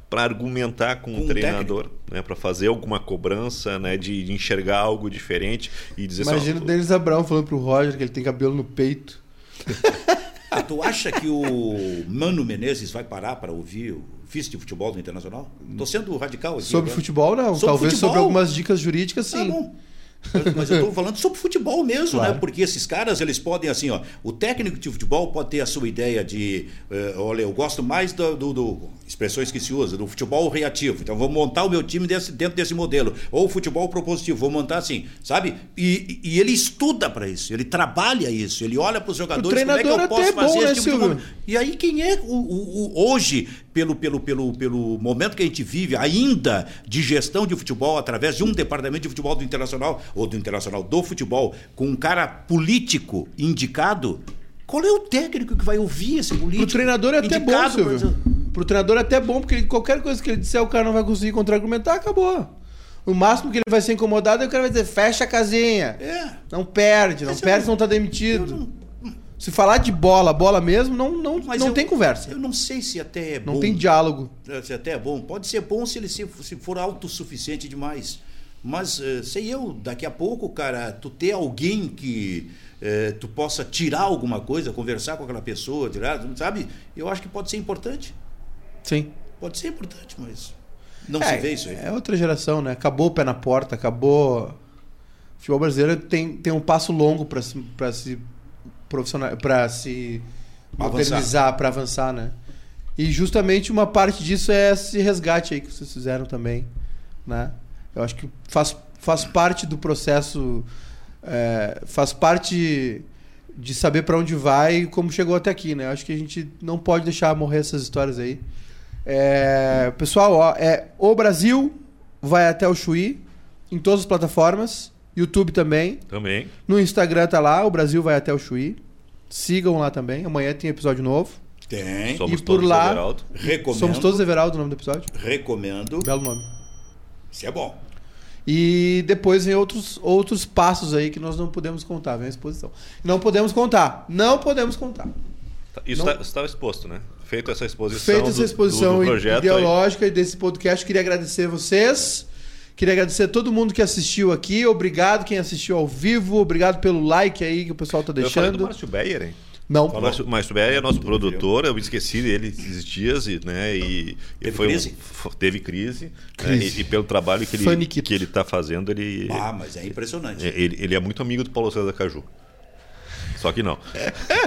para argumentar com, Com o o treinador, né, para fazer alguma cobrança, né, de, de enxergar algo diferente e dizer Imagina o assim, ó, Denis Abraão falando pro Roger que ele tem cabelo no peito. Ah, tu acha que o Mano Menezes vai parar para ouvir o vice de futebol do Internacional? Tô sendo radical aqui. Sobre agora. futebol, não. Sobre Talvez futebol? sobre algumas dicas jurídicas, Tá sim. bom. Mas eu estou falando sobre futebol mesmo, Claro. né? Porque esses caras, eles podem, assim, ó. O técnico de futebol pode ter a sua ideia de. eh, olha, eu gosto mais do, do- do- Expressões que se usa, do futebol reativo. Então, vou montar o meu time desse- dentro desse modelo. Ou futebol propositivo, vou montar assim, sabe? E, e ele estuda para isso, ele trabalha isso, ele olha para os jogadores. como é que treinador eu posso é bom, fazer né, esse tipo E aí, quem é o, o- o- hoje, pelo, pelo, pelo, pelo momento que a gente vive, ainda de gestão de futebol, através de um departamento de futebol do Internacional, ou do Internacional do futebol, com um cara político indicado, qual é o técnico que vai ouvir esse político? Pro treinador é até bom, Silvio. Pro treinador é até bom, porque ele- qualquer coisa que ele disser, o cara não vai conseguir contra-argumentar, acabou. O máximo que ele vai ser incomodado é o cara vai dizer, fecha a casinha. É. Não perde, não Mas eu perde se não tá demitido. Se falar de bola, bola mesmo, não, não, Mas não eu- tem conversa. Eu não sei se até é Não bom. tem diálogo. Se até é bom. Pode ser bom se ele se, se for autossuficiente demais. Mas, eh, sei eu, daqui a pouco, cara, tu ter alguém que eh, tu possa tirar alguma coisa, conversar com aquela pessoa, tirar, sabe? Eu acho que pode ser importante. Sim. Pode ser importante, mas não é, se vê isso aí. É outra geração, né? Acabou o pé na porta, acabou. O futebol brasileiro tem, tem um passo longo para se, pra se profissional, para se modernizar, para avançar, né? E justamente uma parte disso é esse resgate aí que vocês fizeram também, né? Eu acho que faz, faz parte do processo, é, faz parte de saber para onde vai e como chegou até aqui, né? Eu acho que a gente não pode deixar morrer essas histórias aí. É, pessoal, ó, é o Brasil vai até o Chuí, em todas as plataformas. YouTube também. Também. No Instagram tá lá, o Brasil vai até o Chuí. Sigam lá também. Amanhã tem episódio novo. Tem. Somos E por todos lá- Everaldo. Recomendo. Somos todos Everaldo, o nome do episódio. Recomendo. Belo nome. Isso é bom. E depois vem outros, outros passos aí que nós não podemos contar, vem a exposição. Não podemos contar. Não podemos contar. Tá, Isso Não- estava exposto, né? Feito essa exposição. Feita essa do- exposição do, do projeto aí. ideológica e desse podcast, queria agradecer vocês. Queria agradecer a todo mundo que assistiu aqui. Obrigado quem assistiu ao vivo. Obrigado pelo like aí que o pessoal tá Eu falei do deixando. Márcio Beyer, hein? Não. O Márcio, Márcio Beyer é nosso produtor, eu me esqueci dele esses dias, e, né? E, e Teve foi um- crise? f- teve crise. né, Crise. e, e pelo trabalho que ele, que ele tá fazendo, ele, Ah, mas é impressionante. ele, ele é muito amigo do Paulo César Caju. Só que não.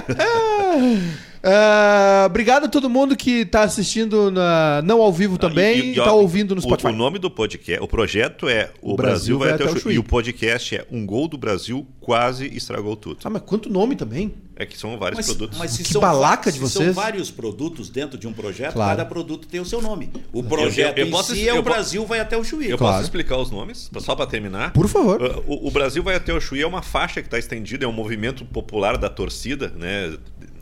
Ah, obrigado a todo mundo que tá assistindo na, não ao vivo também E- e, e, ó, tá ouvindo no o- Spotify. O, nome do podcast, o projeto é O, Brasil, vai até o Chuí. E o podcast é Um Gol do Brasil quase estragou tudo. Ah, mas quanto nome também? É que são vários Mas, produtos. mas se Que são, balaca se de são vocês. vários produtos dentro de um projeto, Claro. cada produto tem o seu nome. O projeto eu- eu em posso- si é eu o po- Brasil vai até o Chuí. Eu Claro. posso explicar os nomes, só para terminar? Por favor. Uh, O, o Brasil vai até o Chuí é uma faixa que está estendida, é um movimento popular da torcida, né?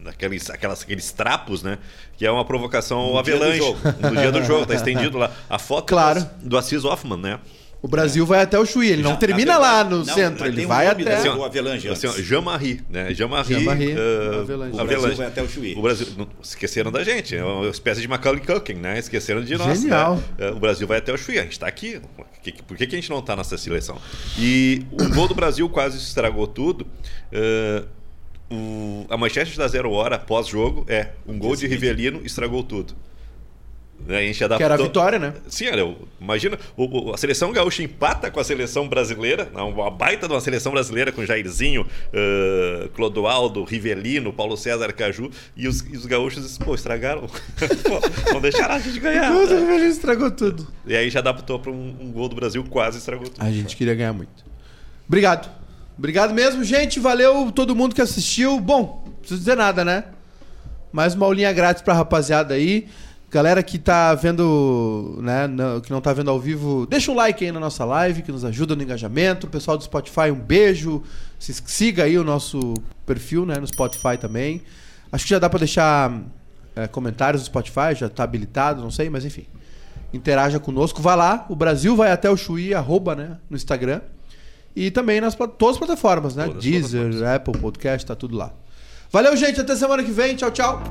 Aqueles, aquelas, aqueles trapos, né? Que é uma provocação ao Avelanche. jogo. No dia do jogo, tá estendido lá. A foto Claro. do, do Assis Hoffman, né? O Brasil vai até o Chuí. Ele não Já- termina na lá no não, centro, ele um vai até. desse- do Avelange Assim. Jean-Marie, né? Jean-Marie. Jean-Marie, uh, Avelange. O Brasil vai até o Chuí. O Brasil, não, esqueceram da gente, é uma espécie de Macaulay Culkin, né? Esqueceram de nós. Genial. né? O Brasil vai até o Chuí, a gente tá aqui. Por que, que a gente não tá nessa seleção? E o gol do Brasil quase estragou tudo. Uh, o- a manchete da Zero Hora pós-jogo é um gol de. Rivelino estragou tudo. Né, A Que era a vitória, né? Sim, olha, imagina, o- a seleção gaúcha empata com a seleção brasileira, uma baita de uma seleção brasileira com Jairzinho, uh, Clodoaldo, Rivelino, Paulo César Caju, e os, e os gaúchos, pô, estragaram. pô, não deixaram a gente ganhar. Tudo, ele estragou tudo. E aí já adaptou para um, um gol do Brasil, quase estragou tudo. A gente queria ganhar muito. Obrigado. Obrigado mesmo, gente. Valeu todo mundo que assistiu. Bom, não preciso dizer nada, né? Mais uma aulinha grátis pra rapaziada aí. Galera que tá vendo, né, que não tá vendo ao vivo, deixa um like aí na nossa live, que nos ajuda no engajamento. Pessoal do Spotify, um beijo. Se- Siga aí o nosso perfil, né, no Spotify também. Acho que já dá pra deixar é, comentários no Spotify, já tá habilitado, não sei, mas enfim. Interaja conosco, vá lá. O Brasil vai até o Chuí, arroba, né, no Instagram. E também nas todas as plataformas, né? Todas as Deezer, plataformas. Apple Podcast, tá tudo lá. Valeu, gente. Até semana que vem. Tchau, tchau.